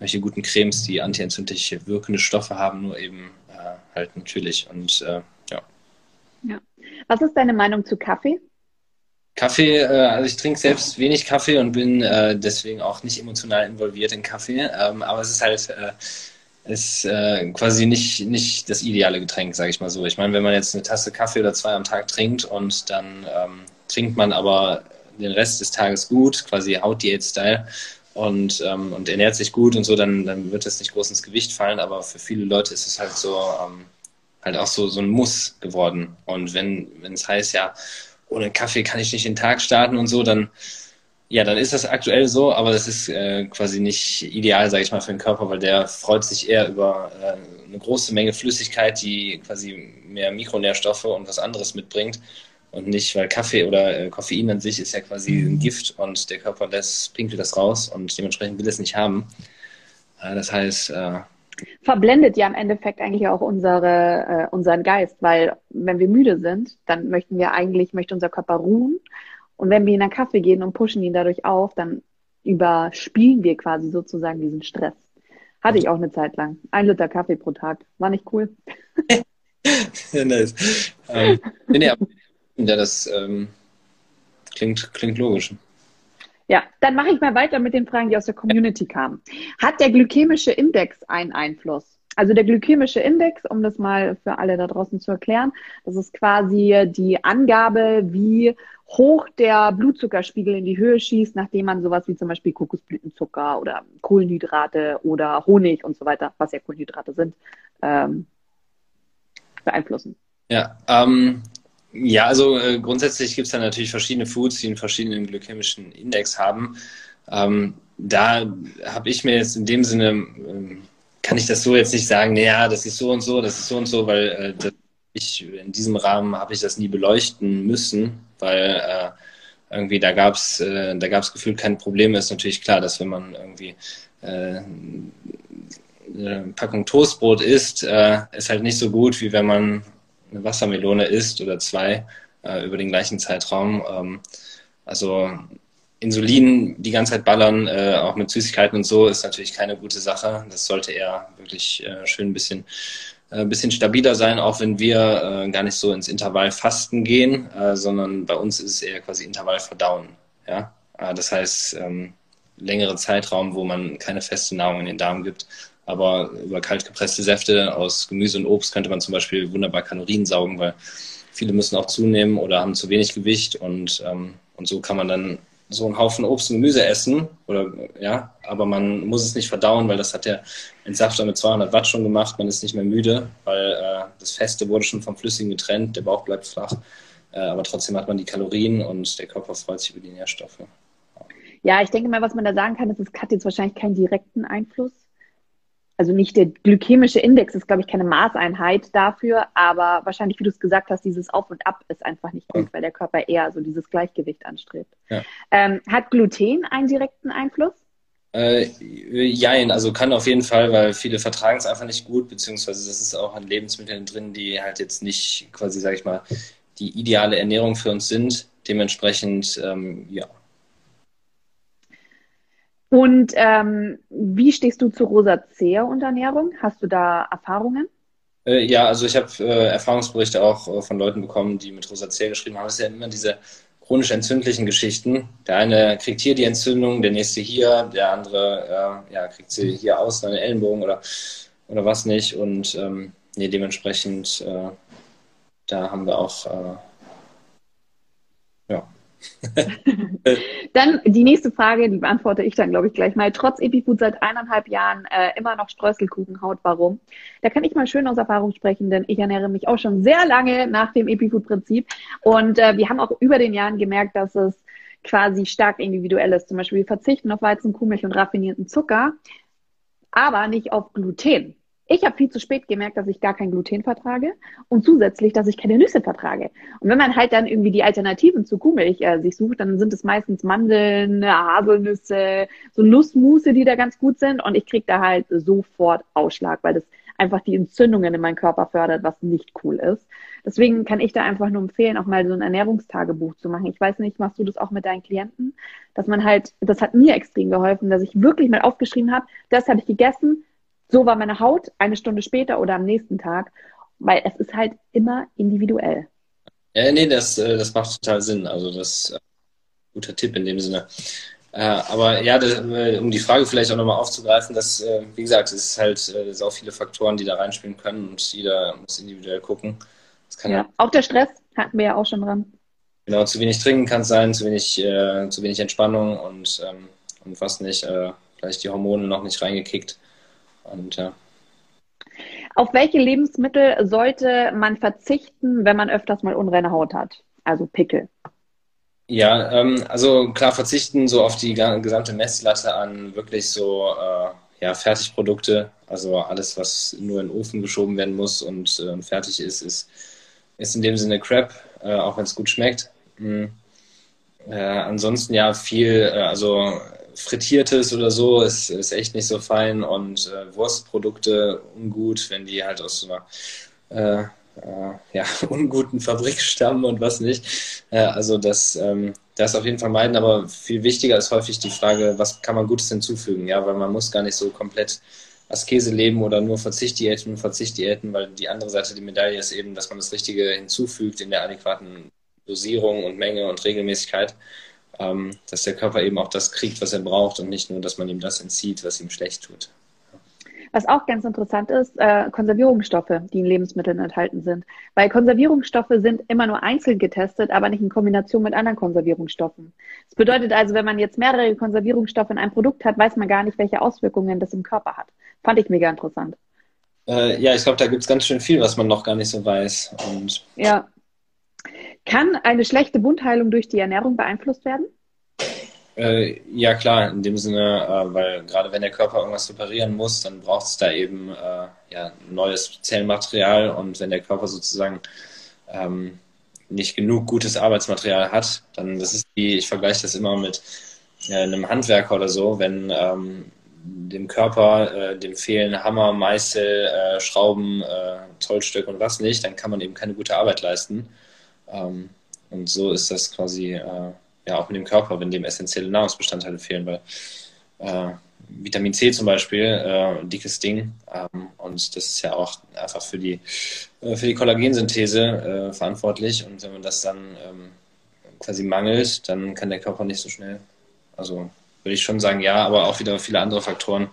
welche guten Cremes, die antientzündlich wirkende Stoffe haben, nur eben halt natürlich und ja. Ja. Was ist deine Meinung zu Kaffee? Kaffee, äh, also ich trinke selbst wenig Kaffee und bin äh, deswegen auch nicht emotional involviert in Kaffee. Ähm, aber es ist halt äh, ist quasi nicht, nicht das ideale Getränk, sage ich mal so. Ich meine, wenn man jetzt eine Tasse Kaffee oder zwei am Tag trinkt und dann ähm, trinkt man aber den Rest des Tages gut, quasi Hautdiät-Style und, ähm, und ernährt sich gut und so, dann, dann wird das nicht groß ins Gewicht fallen. Aber für viele Leute ist es halt so, ähm, halt auch so, so ein Muss geworden. Und wenn es heißt, ja, ohne Kaffee kann ich nicht den Tag starten und so, dann, ja, dann ist das aktuell so, aber das ist äh, quasi nicht ideal, sage ich mal, für den Körper, weil der freut sich eher über äh, eine große Menge Flüssigkeit, die quasi mehr Mikronährstoffe und was anderes mitbringt und nicht, weil Kaffee oder äh, Koffein an sich ist ja quasi ein Gift und der Körper lässt, pinkelt das raus und dementsprechend will es nicht haben. Äh, das heißt, äh, verblendet ja im Endeffekt eigentlich auch unsere, äh, unseren Geist, weil wenn wir müde sind, dann möchten wir eigentlich, möchte unser Körper ruhen. Und wenn wir in einen Kaffee gehen und pushen ihn dadurch auf, dann überspielen wir quasi sozusagen diesen Stress. Hatte ich auch eine Zeit lang. Ein Liter Kaffee pro Tag. War nicht cool. nice. Ähm, nee, aber, ja, das ähm, klingt, klingt logisch. Ja, dann mache ich mal weiter mit den Fragen, die aus der Community kamen. Hat der glykämische Index einen Einfluss? Also der glykämische Index, um das mal für alle da draußen zu erklären, das ist quasi die Angabe, wie hoch der Blutzuckerspiegel in die Höhe schießt, nachdem man sowas wie zum Beispiel Kokosblütenzucker oder Kohlenhydrate oder Honig und so weiter, was ja Kohlenhydrate sind, ähm, beeinflussen. Ja, ähm, ja, also äh, grundsätzlich gibt es da natürlich verschiedene Foods, die einen verschiedenen glykämischen Index haben. Ähm, da habe ich mir jetzt in dem Sinne, ähm, kann ich das so jetzt nicht sagen, naja, das ist so und so, das ist so und so, weil äh, das, ich in diesem Rahmen habe ich das nie beleuchten müssen, weil äh, irgendwie da gab es äh, da gab's gefühlt kein Problem. Ist natürlich klar, dass wenn man irgendwie äh, eine Packung Toastbrot isst, äh, ist halt nicht so gut, wie wenn man eine Wassermelone isst oder zwei äh, über den gleichen Zeitraum. Ähm, also Insulin die ganze Zeit ballern, äh, auch mit Süßigkeiten und so, ist natürlich keine gute Sache. Das sollte eher wirklich äh, schön ein bisschen, äh, bisschen stabiler sein, auch wenn wir äh, gar nicht so ins Intervallfasten gehen, äh, sondern bei uns ist es eher quasi Intervallverdauen. Ja? Äh, das heißt, ähm, längere Zeitraum, wo man keine feste Nahrung in den Darm gibt, aber über kalt gepresste Säfte aus Gemüse und Obst könnte man zum Beispiel wunderbar Kalorien saugen, weil viele müssen auch zunehmen oder haben zu wenig Gewicht und, ähm, und so kann man dann so einen Haufen Obst und Gemüse essen oder ja, aber man muss es nicht verdauen, weil das hat der Entsafter mit 200 Watt schon gemacht. Man ist nicht mehr müde, weil äh, das Feste wurde schon vom Flüssigen getrennt, der Bauch bleibt flach, äh, aber trotzdem hat man die Kalorien und der Körper freut sich über die Nährstoffe. Ja, ich denke mal, was man da sagen kann, ist, es hat jetzt wahrscheinlich keinen direkten Einfluss also nicht der glykämische Index ist, glaube ich, keine Maßeinheit dafür, aber wahrscheinlich, wie du es gesagt hast, dieses Auf und Ab ist einfach nicht gut, weil der Körper eher so dieses Gleichgewicht anstrebt. Ja. Ähm, hat Gluten einen direkten Einfluss? Äh, jein, also kann auf jeden Fall, weil viele vertragen es einfach nicht gut, beziehungsweise das ist auch an Lebensmitteln drin, die halt jetzt nicht quasi, sag ich mal, die ideale Ernährung für uns sind. Dementsprechend, ähm, ja. Und ähm, wie stehst du zu Rosacea-Unterernährung? Hast du da Erfahrungen? Äh, ja, also ich habe äh, Erfahrungsberichte auch äh, von Leuten bekommen, die mit Rosacea geschrieben haben. Es ist ja immer diese chronisch entzündlichen Geschichten. Der eine kriegt hier die Entzündung, der nächste hier, der andere äh, ja, kriegt sie hier aus, einen Ellenbogen oder, oder was nicht. Und ähm, nee, dementsprechend, äh, da haben wir auch äh, dann die nächste Frage, die beantworte ich dann, glaube ich, gleich mal. Trotz Epifood seit eineinhalb Jahren äh, immer noch Streuselkuchenhaut. Warum? Da kann ich mal schön aus Erfahrung sprechen, denn ich ernähre mich auch schon sehr lange nach dem Epifood-Prinzip. Und äh, wir haben auch über den Jahren gemerkt, dass es quasi stark individuell ist. Zum Beispiel, wir verzichten auf Weizen, Kuhmilch und raffinierten Zucker, aber nicht auf Gluten. Ich habe viel zu spät gemerkt, dass ich gar kein Gluten vertrage und zusätzlich, dass ich keine Nüsse vertrage. Und wenn man halt dann irgendwie die Alternativen zu Kuhmilch äh, sich sucht, dann sind es meistens Mandeln, Haselnüsse, so Nussmusse, die da ganz gut sind. Und ich krieg da halt sofort Ausschlag, weil das einfach die Entzündungen in meinem Körper fördert, was nicht cool ist. Deswegen kann ich da einfach nur empfehlen, auch mal so ein Ernährungstagebuch zu machen. Ich weiß nicht, machst du das auch mit deinen Klienten? Dass man halt, das hat mir extrem geholfen, dass ich wirklich mal aufgeschrieben habe, das habe ich gegessen, so war meine Haut eine Stunde später oder am nächsten Tag, weil es ist halt immer individuell. Ja, nee, das, äh, das macht total Sinn. Also das ist äh, ein guter Tipp in dem Sinne. Äh, aber ja, um die Frage vielleicht auch nochmal aufzugreifen, dass, wie gesagt, es ist halt auch viele Faktoren, die da reinspielen können und jeder muss individuell gucken. ja, ja, auch der Stress hatten wir ja auch schon dran. Genau, zu wenig trinken kann es sein, zu wenig, äh, zu wenig Entspannung und, ähm, und was nicht, äh, vielleicht die Hormone noch nicht reingekickt. Und ja. Auf welche Lebensmittel sollte man verzichten, wenn man öfters mal unreine Haut hat? Also Pickel. Ja, ähm, also klar verzichten so auf die gesamte Messlatte an wirklich so äh, ja, Fertigprodukte. Also alles, was nur in den Ofen geschoben werden muss und äh, fertig ist, ist, ist in dem Sinne Crap, äh, auch wenn es gut schmeckt. Mhm. ansonsten ja viel, äh, also Frittiertes oder so ist, ist echt nicht so fein. Und äh, Wurstprodukte ungut, wenn die halt aus so einer äh, äh, ja, unguten Fabrik stammen und was nicht. Äh, also das, ähm, das auf jeden Fall meiden, aber viel wichtiger ist häufig die Frage, was kann man Gutes hinzufügen, ja, weil man muss gar nicht so komplett Askese leben oder nur Verzichtdiäten, Verzichtdiäten, weil die andere Seite der Medaille ist eben, dass man das Richtige hinzufügt in der adäquaten Dosierung und Menge und Regelmäßigkeit ähm, dass der Körper eben auch das kriegt, was er braucht und nicht nur, dass man ihm das entzieht, was ihm schlecht tut. Was auch ganz interessant ist, äh, Konservierungsstoffe, die in Lebensmitteln enthalten sind. Weil Konservierungsstoffe sind immer nur einzeln getestet, aber nicht in Kombination mit anderen Konservierungsstoffen. Das bedeutet also, wenn man jetzt mehrere Konservierungsstoffe in einem Produkt hat, weiß man gar nicht, welche Auswirkungen das im Körper hat. Fand ich mega interessant. Äh, ja, ich glaube, da gibt es ganz schön viel, was man noch gar nicht so weiß. Und ja, kann eine schlechte Wundheilung durch die Ernährung beeinflusst werden? Äh, ja, klar, in dem Sinne, äh, weil gerade wenn der Körper irgendwas reparieren muss, dann braucht es da eben äh, ja, neues Zellmaterial und wenn der Körper sozusagen ähm, nicht genug gutes Arbeitsmaterial hat, dann das ist wie, ich vergleiche das immer mit äh, einem Handwerker oder so, wenn ähm, dem Körper, äh, dem fehlen Hammer, Meißel, äh, Schrauben, Zollstöcke und was nicht, dann kann man eben keine gute Arbeit leisten. Ähm, und so ist das quasi äh, ja auch mit dem Körper, wenn dem essentielle Nahrungsbestandteile fehlen, weil äh, Vitamin C zum Beispiel, äh, dickes Ding. Ähm, und das ist ja auch einfach für die, äh, für die Kollagensynthese äh, verantwortlich. Und wenn man das dann ähm, quasi mangelt, dann kann der Körper nicht so schnell. Also würde ich schon sagen, ja, aber auch wieder viele andere Faktoren.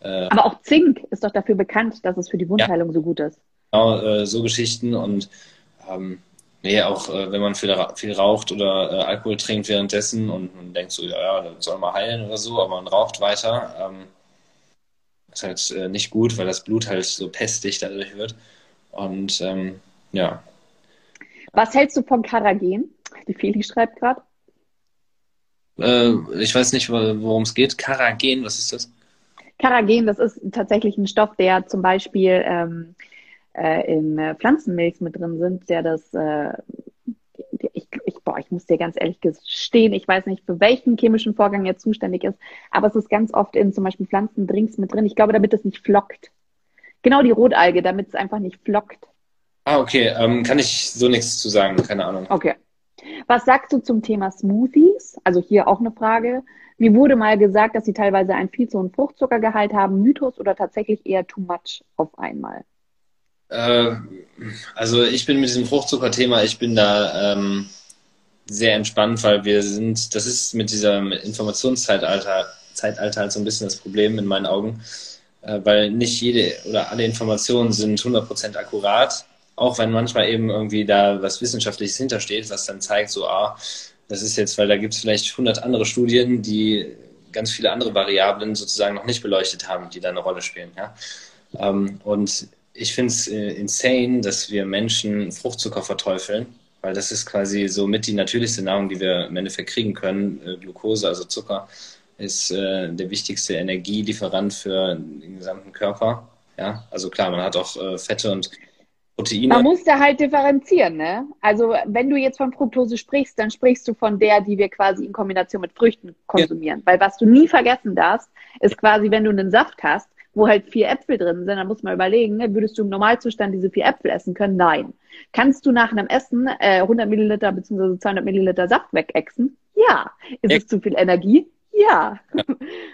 Äh, aber auch Zink ist doch dafür bekannt, dass es für die Wundheilung ja, so gut ist. Genau, so Geschichten und ähm, Nee, auch äh, wenn man viel, viel raucht oder äh, Alkohol trinkt währenddessen und man denkt so, ja, ja, das soll mal heilen oder so, aber man raucht weiter, ähm, ist halt äh, nicht gut, weil das Blut halt so pestig dadurch wird. Und ähm, ja. Was hältst du von Karagen? Die Feli schreibt gerade. Äh, ich weiß nicht, worum es geht. Karagen, was ist das? Karagen, das ist tatsächlich ein Stoff, der zum Beispiel ähm, äh, in äh, Pflanzenmilch mit drin sind, der das, äh, ich, ich, boah, ich muss dir ganz ehrlich gestehen, ich weiß nicht, für welchen chemischen Vorgang er zuständig ist, aber es ist ganz oft in zum Beispiel Pflanzendrinks mit drin. Ich glaube, damit es nicht flockt. Genau die Rotalge, damit es einfach nicht flockt. Ah, okay. Ähm, kann ich so nichts zu sagen, keine Ahnung. Okay. Was sagst du zum Thema Smoothies? Also hier auch eine Frage. Mir wurde mal gesagt, dass sie teilweise einen viel zu hohen Fruchtzuckergehalt haben. Mythos oder tatsächlich eher too much auf einmal? Äh, also ich bin mit diesem Fruchtzuckerthema, ich bin da ähm, sehr entspannt, weil wir sind, das ist mit diesem Informationszeitalter Zeitalter halt so ein bisschen das Problem in meinen Augen, äh, weil nicht jede oder alle Informationen sind 100% akkurat, auch wenn manchmal eben irgendwie da was Wissenschaftliches hintersteht, was dann zeigt, so, ah, das ist jetzt, weil da gibt es vielleicht 100 andere Studien, die ganz viele andere Variablen sozusagen noch nicht beleuchtet haben, die da eine Rolle spielen. Ja? Ähm, und ich finde es äh, insane, dass wir Menschen Fruchtzucker verteufeln, weil das ist quasi so mit die natürlichste Nahrung, die wir im Endeffekt kriegen können. Äh, Glucose, also Zucker, ist äh, der wichtigste Energielieferant für den gesamten Körper. Ja, also klar, man hat auch äh, Fette und Proteine. Man muss da halt differenzieren, ne? Also wenn du jetzt von Fructose sprichst, dann sprichst du von der, die wir quasi in Kombination mit Früchten konsumieren. Ja. Weil was du nie vergessen darfst, ist quasi, wenn du einen Saft hast, wo halt vier Äpfel drin sind, dann muss man überlegen, würdest du im Normalzustand diese vier Äpfel essen können? Nein. Kannst du nach einem Essen äh, 100 Milliliter bzw. 200 Milliliter Saft wegexen? Ja. Ist ja. es zu viel Energie? Ja. ja.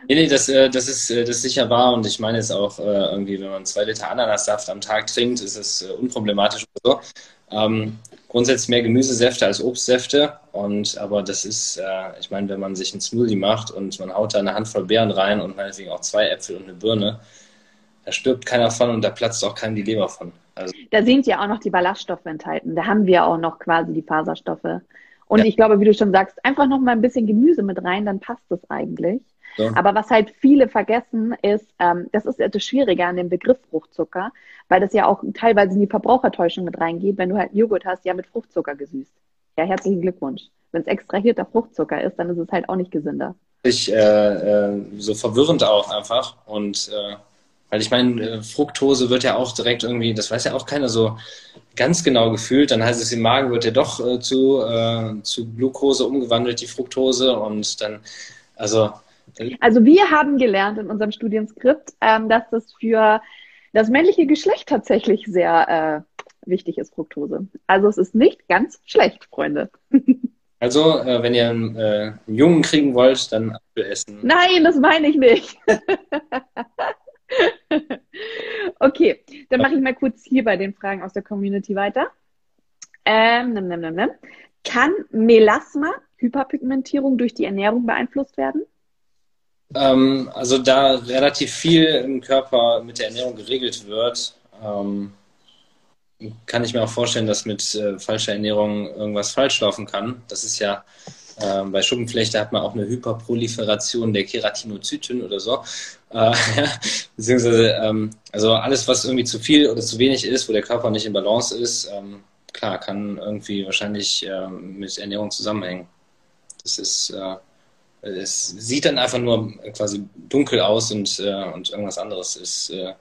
Nee, nee, das, äh, das, ist, äh, das ist sicher wahr und ich meine es auch äh, irgendwie, wenn man zwei Liter Ananassaft am Tag trinkt, ist es unproblematisch oder so. Ähm, grundsätzlich mehr Gemüsesäfte als Obstsäfte und aber das ist, äh, ich meine, wenn man sich einen Smoothie macht und man haut da eine Handvoll Beeren rein und meinetwegen auch zwei Äpfel und eine Birne, da stirbt keiner von und da platzt auch keinem die Leber von. Also, da sind ja auch noch die Ballaststoffe enthalten. Da haben wir auch noch quasi die Faserstoffe. Und ja. ich glaube, wie du schon sagst, einfach noch mal ein bisschen Gemüse mit rein, dann passt es eigentlich. Aber was halt viele vergessen, ist, ähm, das ist das Schwierige an dem Begriff Fruchtzucker, weil das ja auch teilweise in die Verbrauchertäuschung mit reingeht, wenn du halt Joghurt hast, ja mit Fruchtzucker gesüßt. Ja, herzlichen Glückwunsch. Wenn es extrahierter Fruchtzucker ist, dann ist es halt auch nicht gesünder. Ich, äh, äh, so verwirrend auch einfach. Und äh, weil ich meine, äh, Fructose wird ja auch direkt irgendwie, das weiß ja auch keiner so ganz genau gefühlt. Dann heißt es im Magen wird ja doch äh, zu, äh, zu Glucose umgewandelt, die Fructose. Und dann, also. Also wir haben gelernt in unserem Studienskript, ähm, dass das für das männliche Geschlecht tatsächlich sehr äh, wichtig ist, Fructose. Also es ist nicht ganz schlecht, Freunde. Also, äh, wenn ihr einen, äh, einen, Jungen kriegen wollt, dann Apfel essen. Nein, das meine ich nicht. okay, dann mache ich mal kurz hier bei den Fragen aus der Community weiter. Ähm, nimm, nimm, nimm, nimm. Kann Melasma, Hyperpigmentierung durch die Ernährung beeinflusst werden? Ähm, also da relativ viel im Körper mit der Ernährung geregelt wird, ähm, kann ich mir auch vorstellen, dass mit äh, falscher Ernährung irgendwas falsch laufen kann. Das ist ja äh, bei Schuppenflechte hat man auch eine Hyperproliferation der Keratinozyten oder so. Äh, beziehungsweise, ähm, also alles, was irgendwie zu viel oder zu wenig ist, wo der Körper nicht in Balance ist, ähm, klar, kann irgendwie wahrscheinlich äh, mit Ernährung zusammenhängen. Das ist, äh, es sieht dann einfach nur quasi dunkel aus und, äh, und irgendwas anderes ist äh,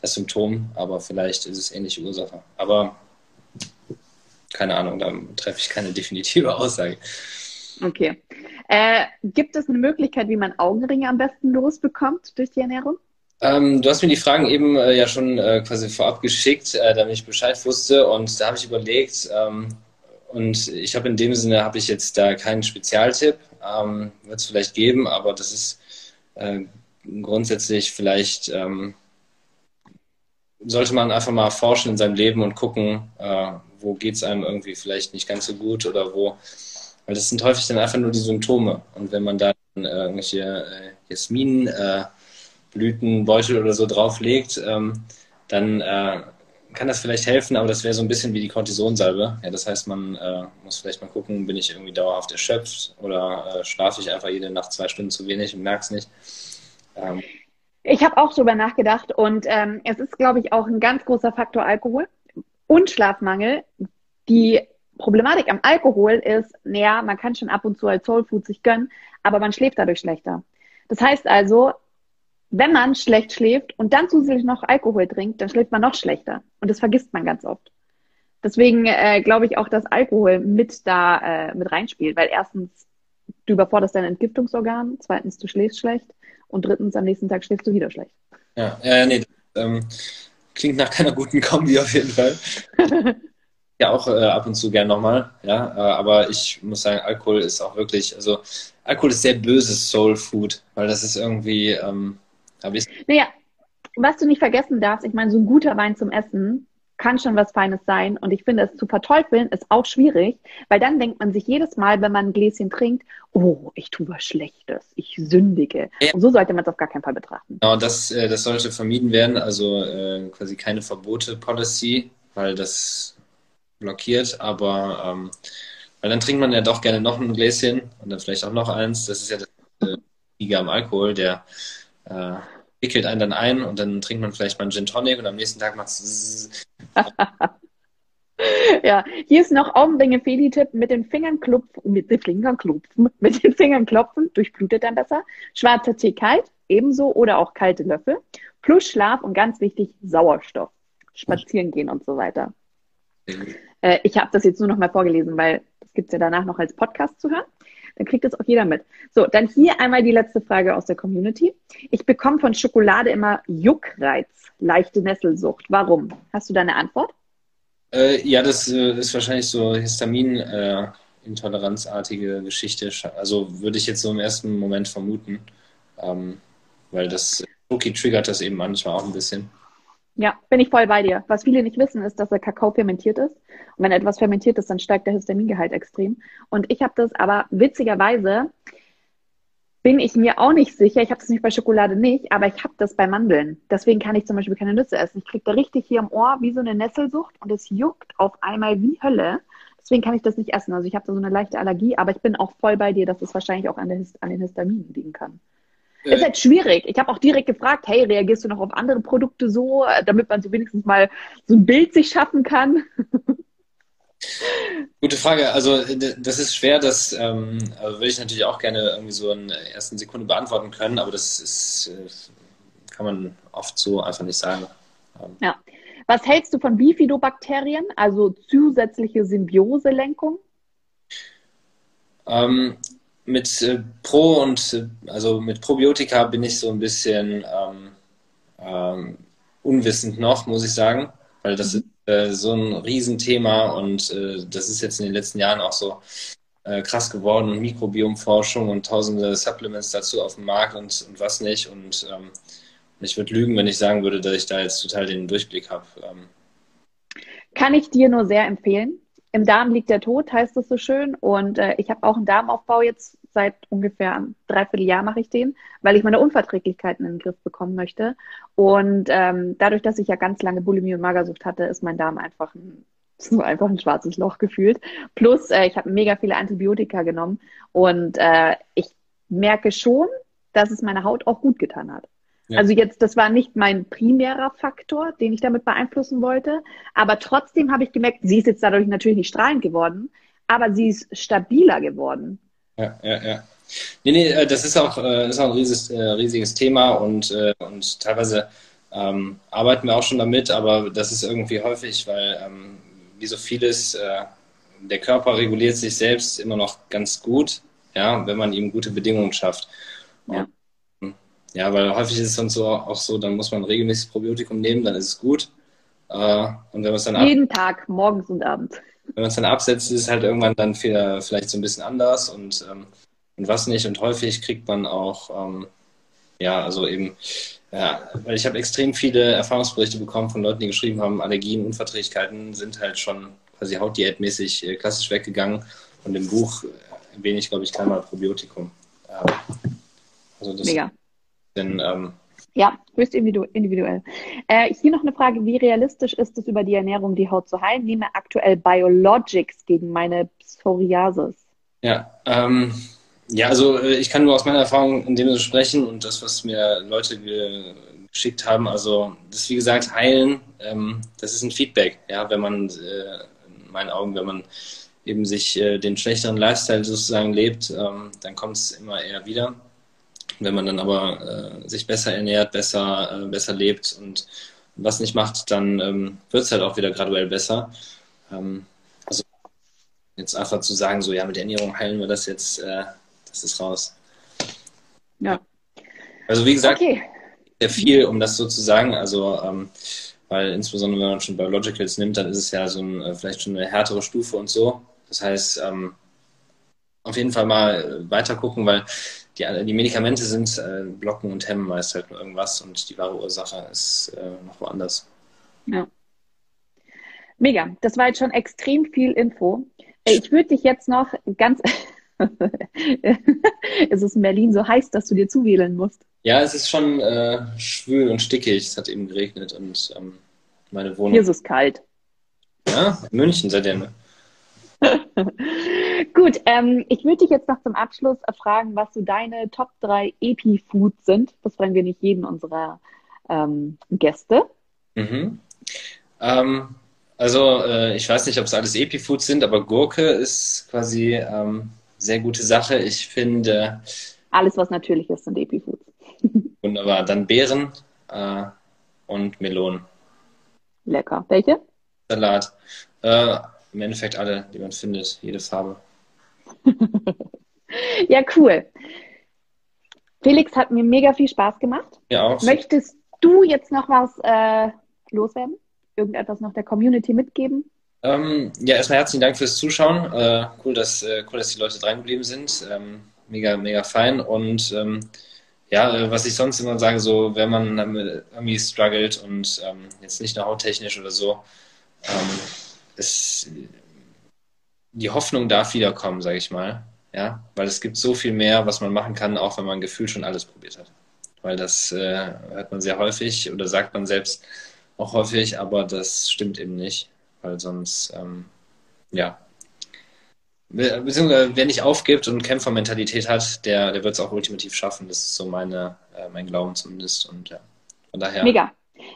das Symptom, aber vielleicht ist es ähnliche Ursache. Aber keine Ahnung, da treffe ich keine definitive Aussage. Okay. Äh, gibt es eine Möglichkeit, wie man Augenringe am besten losbekommt durch die Ernährung? Ähm, du hast mir die Fragen eben äh, ja schon äh, quasi vorab geschickt, äh, damit ich Bescheid wusste. Und da habe ich überlegt, ähm, und ich habe in dem Sinne, habe ich jetzt da keinen Spezialtipp. Ähm, Wird es vielleicht geben, aber das ist äh, grundsätzlich vielleicht, ähm, sollte man einfach mal forschen in seinem Leben und gucken, äh, wo geht es einem irgendwie vielleicht nicht ganz so gut oder wo weil das sind häufig dann einfach nur die Symptome. Und wenn man da äh, irgendwelche äh, Jasminblütenbeutel äh, oder so drauflegt, ähm, dann äh, kann das vielleicht helfen, aber das wäre so ein bisschen wie die Cortisonsalbe. Ja, das heißt, man äh, muss vielleicht mal gucken, bin ich irgendwie dauerhaft erschöpft oder äh, schlafe ich einfach jede Nacht zwei Stunden zu wenig und merke es nicht. Ähm, ich habe auch darüber nachgedacht und ähm, es ist, glaube ich, auch ein ganz großer Faktor Alkohol und Schlafmangel. Die Problematik am Alkohol ist, naja, man kann schon ab und zu als Soulfood sich gönnen, aber man schläft dadurch schlechter. Das heißt also, wenn man schlecht schläft und dann zusätzlich noch Alkohol trinkt, dann schläft man noch schlechter. Und das vergisst man ganz oft. Deswegen äh, glaube ich auch, dass Alkohol mit da äh, mit reinspielt, weil erstens du überforderst dein Entgiftungsorgan, zweitens du schläfst schlecht und drittens am nächsten Tag schläfst du wieder schlecht. Ja, äh, nee, ähm, klingt nach keiner guten Kombi auf jeden Fall. ja, auch äh, ab und zu gern nochmal, ja, äh, aber ich muss sagen, Alkohol ist auch wirklich, also Alkohol ist sehr böses Soul Food, weil das ist irgendwie, ähm, Naja, was du nicht vergessen darfst, ich meine, so ein guter Wein zum Essen kann schon was Feines sein. Und ich finde, es zu verteufeln ist auch schwierig, weil dann denkt man sich jedes Mal, wenn man ein Gläschen trinkt, oh, ich tue was Schlechtes, ich sündige. Ja. Und so sollte man es auf gar keinen Fall betrachten. Genau, das, äh, das sollte vermieden werden. Also äh, quasi keine Verbote-Policy, weil das blockiert. Aber ähm, weil dann trinkt man ja doch gerne noch ein Gläschen und dann vielleicht auch noch eins. Das ist ja das äh, am Alkohol, der äh, wickelt einen dann ein und dann trinkt man vielleicht mal einen Gin Tonic und am nächsten Tag macht es. ja, hier ist noch Augenringe Feli-Tipp mit den Fingern klopfen, mit den Fingern klopfen, mit den Fingern klopfen, durchblutet dann besser. Schwarzer Tee kalt, ebenso oder auch kalte Löffel. Plus Schlaf und ganz wichtig, Sauerstoff. Spazieren gehen und so weiter. Äh, ich habe das jetzt nur noch mal vorgelesen, weil das gibt es ja danach noch als Podcast zu hören. Dann kriegt das auch jeder mit. So, dann hier einmal die letzte Frage aus der Community. Ich bekomme von Schokolade immer Juckreiz, leichte Nesselsucht. Warum? Hast du da eine Antwort? Äh, ja, das äh, ist wahrscheinlich so Histamin-intoleranzartige äh, Geschichte. Also würde ich jetzt so im ersten Moment vermuten, ähm, weil das Cookie triggert das eben manchmal auch ein bisschen. Ja, bin ich voll bei dir. Was viele nicht wissen, ist, dass der Kakao fermentiert ist. Und wenn etwas fermentiert ist, dann steigt der Histamingehalt extrem. Und ich habe das aber witzigerweise, bin ich mir auch nicht sicher. Ich habe das nicht bei Schokolade nicht, aber ich habe das bei Mandeln. Deswegen kann ich zum Beispiel keine Nüsse essen. Ich kriege da richtig hier im Ohr wie so eine Nesselsucht und es juckt auf einmal wie Hölle. Deswegen kann ich das nicht essen. Also ich habe da so eine leichte Allergie, aber ich bin auch voll bei dir, dass es wahrscheinlich auch an, der, an den Histaminen liegen kann. Äh, ist halt schwierig. Ich habe auch direkt gefragt, hey, reagierst du noch auf andere Produkte so, damit man so wenigstens mal so ein Bild sich schaffen kann? Gute Frage. Also das ist schwer, das ähm, also würde ich natürlich auch gerne irgendwie so in der ersten Sekunde beantworten können, aber das ist, äh, kann man oft so einfach nicht sagen. Ähm. Ja. Was hältst du von Bifidobakterien, also zusätzliche Symbioselenkung? Ähm, mit äh, Pro und äh, also mit Probiotika bin ich so ein bisschen ähm, ähm, unwissend noch, muss ich sagen, weil das mhm. ist äh, so ein Riesenthema und äh, das ist jetzt in den letzten Jahren auch so äh, krass geworden und Mikrobiomforschung und tausende Supplements dazu auf dem Markt und, und was nicht und ähm, ich würde lügen, wenn ich sagen würde, dass ich da jetzt total den Durchblick habe. Ähm. Kann ich dir nur sehr empfehlen im Darm liegt der Tod, heißt es so schön. Und äh, ich habe auch einen Darmaufbau jetzt seit ungefähr einem Dreivierteljahr mache ich den, weil ich meine Unverträglichkeiten in den Griff bekommen möchte. Und ähm, dadurch, dass ich ja ganz lange Bulimie und Magersucht hatte, ist mein Darm einfach ein, so einfach ein schwarzes Loch gefühlt. Plus, äh, ich habe mega viele Antibiotika genommen und äh, ich merke schon, dass es meiner Haut auch gut getan hat. Ja. Also jetzt, das war nicht mein primärer Faktor, den ich damit beeinflussen wollte. Aber trotzdem habe ich gemerkt, sie ist jetzt dadurch natürlich nicht strahlend geworden, aber sie ist stabiler geworden. Ja, ja, ja. Nee, nee, äh, das ist auch, äh, ist auch ein riesiges, äh, riesiges Thema und, und teilweise ähm, arbeiten wir auch schon damit, aber das ist irgendwie häufig, weil ähm, wie so vieles, äh, der Körper reguliert sich selbst immer noch ganz gut, ja, wenn man ihm gute Bedingungen schafft. Ja. Ja, weil häufig ist es dann so auch so, dann muss man regelmäßig Probiotikum nehmen, dann ist es gut. Äh, und wenn man es dann jeden Tag, morgens und abends. Wenn man es dann absetzt, ist es halt irgendwann dann vielleicht so ein bisschen anders und, ähm, und was nicht. Und häufig kriegt man auch, ähm, ja, also eben, ja, weil ich habe extrem viele Erfahrungsberichte bekommen von Leuten, die geschrieben haben, Allergien, Unverträglichkeiten sind halt schon quasi hautdiätmäßig äh, klassisch weggegangen. Und im Buch erwähne ich, glaube ich, keinmal Probiotikum. Also das Mega. Denn, ähm, ja, höchst individuell. Äh, hier noch eine Frage, wie realistisch ist es, über die Ernährung die Haut zu heilen? Nehme aktuell Biologics gegen meine Psoriasis. Ja, ähm, ja, also äh, ich kann nur aus meiner Erfahrung in dem Sinne sprechen und das, was mir Leute ge geschickt haben, also das wie gesagt, heilen, ähm, das ist ein Feedback, ja, wenn man, äh, in meinen Augen, wenn man eben sich äh, den schlechteren Lifestyle sozusagen lebt, ähm, dann kommt es immer eher wieder. Wenn man dann aber äh, sich besser ernährt, besser, äh, besser lebt und was nicht macht, dann ähm, wird es halt auch wieder graduell besser. ähm, also jetzt einfach zu sagen, so ja, mit der Ernährung heilen wir das jetzt, äh, das ist raus. Ja. Also wie gesagt, okay. sehr viel, um das so zu sagen. Also ähm, weil insbesondere wenn man schon Biologicals nimmt, dann ist es ja so ein, äh, vielleicht schon eine härtere Stufe und so. Das heißt, ähm, auf jeden Fall mal weiter gucken, weil die, die Medikamente sind äh, blocken und hemmen meist halt nur irgendwas und die wahre Ursache ist äh, noch woanders. Ja. Mega, das war jetzt schon extrem viel Info. Äh, ich würde dich jetzt noch ganz. es ist in Berlin so heiß, dass du dir zuwählen musst. Ja, es ist schon äh, schwül und stickig. Es hat eben geregnet und ähm, meine Wohnung. Hier ist es kalt. Ja, München seid ihr, ne? Gut, ähm, ich würde dich jetzt noch zum Abschluss fragen, was so deine Top 3 Epi-Foods sind. Das fragen wir nicht jeden unserer ähm, Gäste. Mhm. Ähm, also, äh, ich weiß nicht, ob es alles Epi-Foods sind, aber Gurke ist quasi ähm, sehr gute Sache. Ich finde. Alles, was natürlich ist, sind Epi-Foods. Wunderbar. Dann Beeren äh, und Melonen. Lecker. Welche? Salat. Äh, Im Endeffekt alle, die man findet, jede Farbe. ja, cool. Felix hat mir mega viel Spaß gemacht. Ja, auch. Möchtest du jetzt noch was äh, loswerden? Irgendetwas noch der Community mitgeben? Ähm, ja, erstmal herzlichen Dank fürs Zuschauen. Äh, cool, dass, äh, cool, dass die Leute dran geblieben sind. Ähm, mega, mega fein. Und ähm, ja, äh, was ich sonst immer sage, so, wenn man irgendwie struggelt und ähm, jetzt nicht nur hauttechnisch oder so, ist, die Hoffnung darf wiederkommen, sage ich mal. Ja, weil es gibt so viel mehr, was man machen kann, auch wenn man gefühlt schon alles probiert hat. Weil das äh, hört man sehr häufig oder sagt man selbst auch häufig, aber das stimmt eben nicht, weil sonst, ähm, ja, beziehungsweise wer nicht aufgibt und Kämpfermentalität hat, der, der wird es auch ultimativ schaffen. Das ist so meine, äh, mein Glauben zumindest. Und ja, von daher. Mega.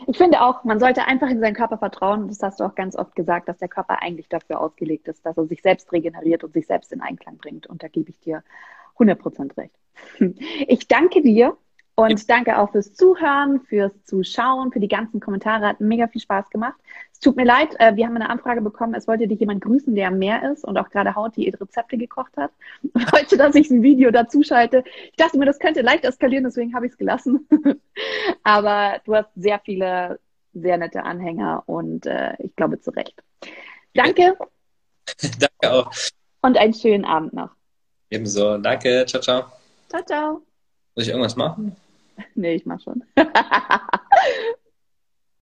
Ich finde auch, man sollte einfach in seinen Körper vertrauen. Das hast du auch ganz oft gesagt, dass der Körper eigentlich dafür ausgelegt ist, dass er sich selbst regeneriert und sich selbst in Einklang bringt. Und da gebe ich dir 100% recht. Ich danke dir und danke auch fürs Zuhören, fürs Zuschauen, für die ganzen Kommentare. Hat mega viel Spaß gemacht. Es tut mir leid, äh, wir haben eine Anfrage bekommen, es wollte dich jemand grüßen, der am Meer ist und auch gerade Haut die Rezepte gekocht hat. Und wollte, dass ich ein Video dazu schalte. Ich dachte mir, das könnte leicht eskalieren, deswegen habe ich es gelassen. Aber du hast sehr viele, sehr nette Anhänger und äh, ich glaube zu Recht. Danke. Danke auch. Und einen schönen Abend noch. Ebenso. Danke. Ciao, ciao. Ciao, ciao. Muss ich irgendwas machen? Nee, ich mach schon.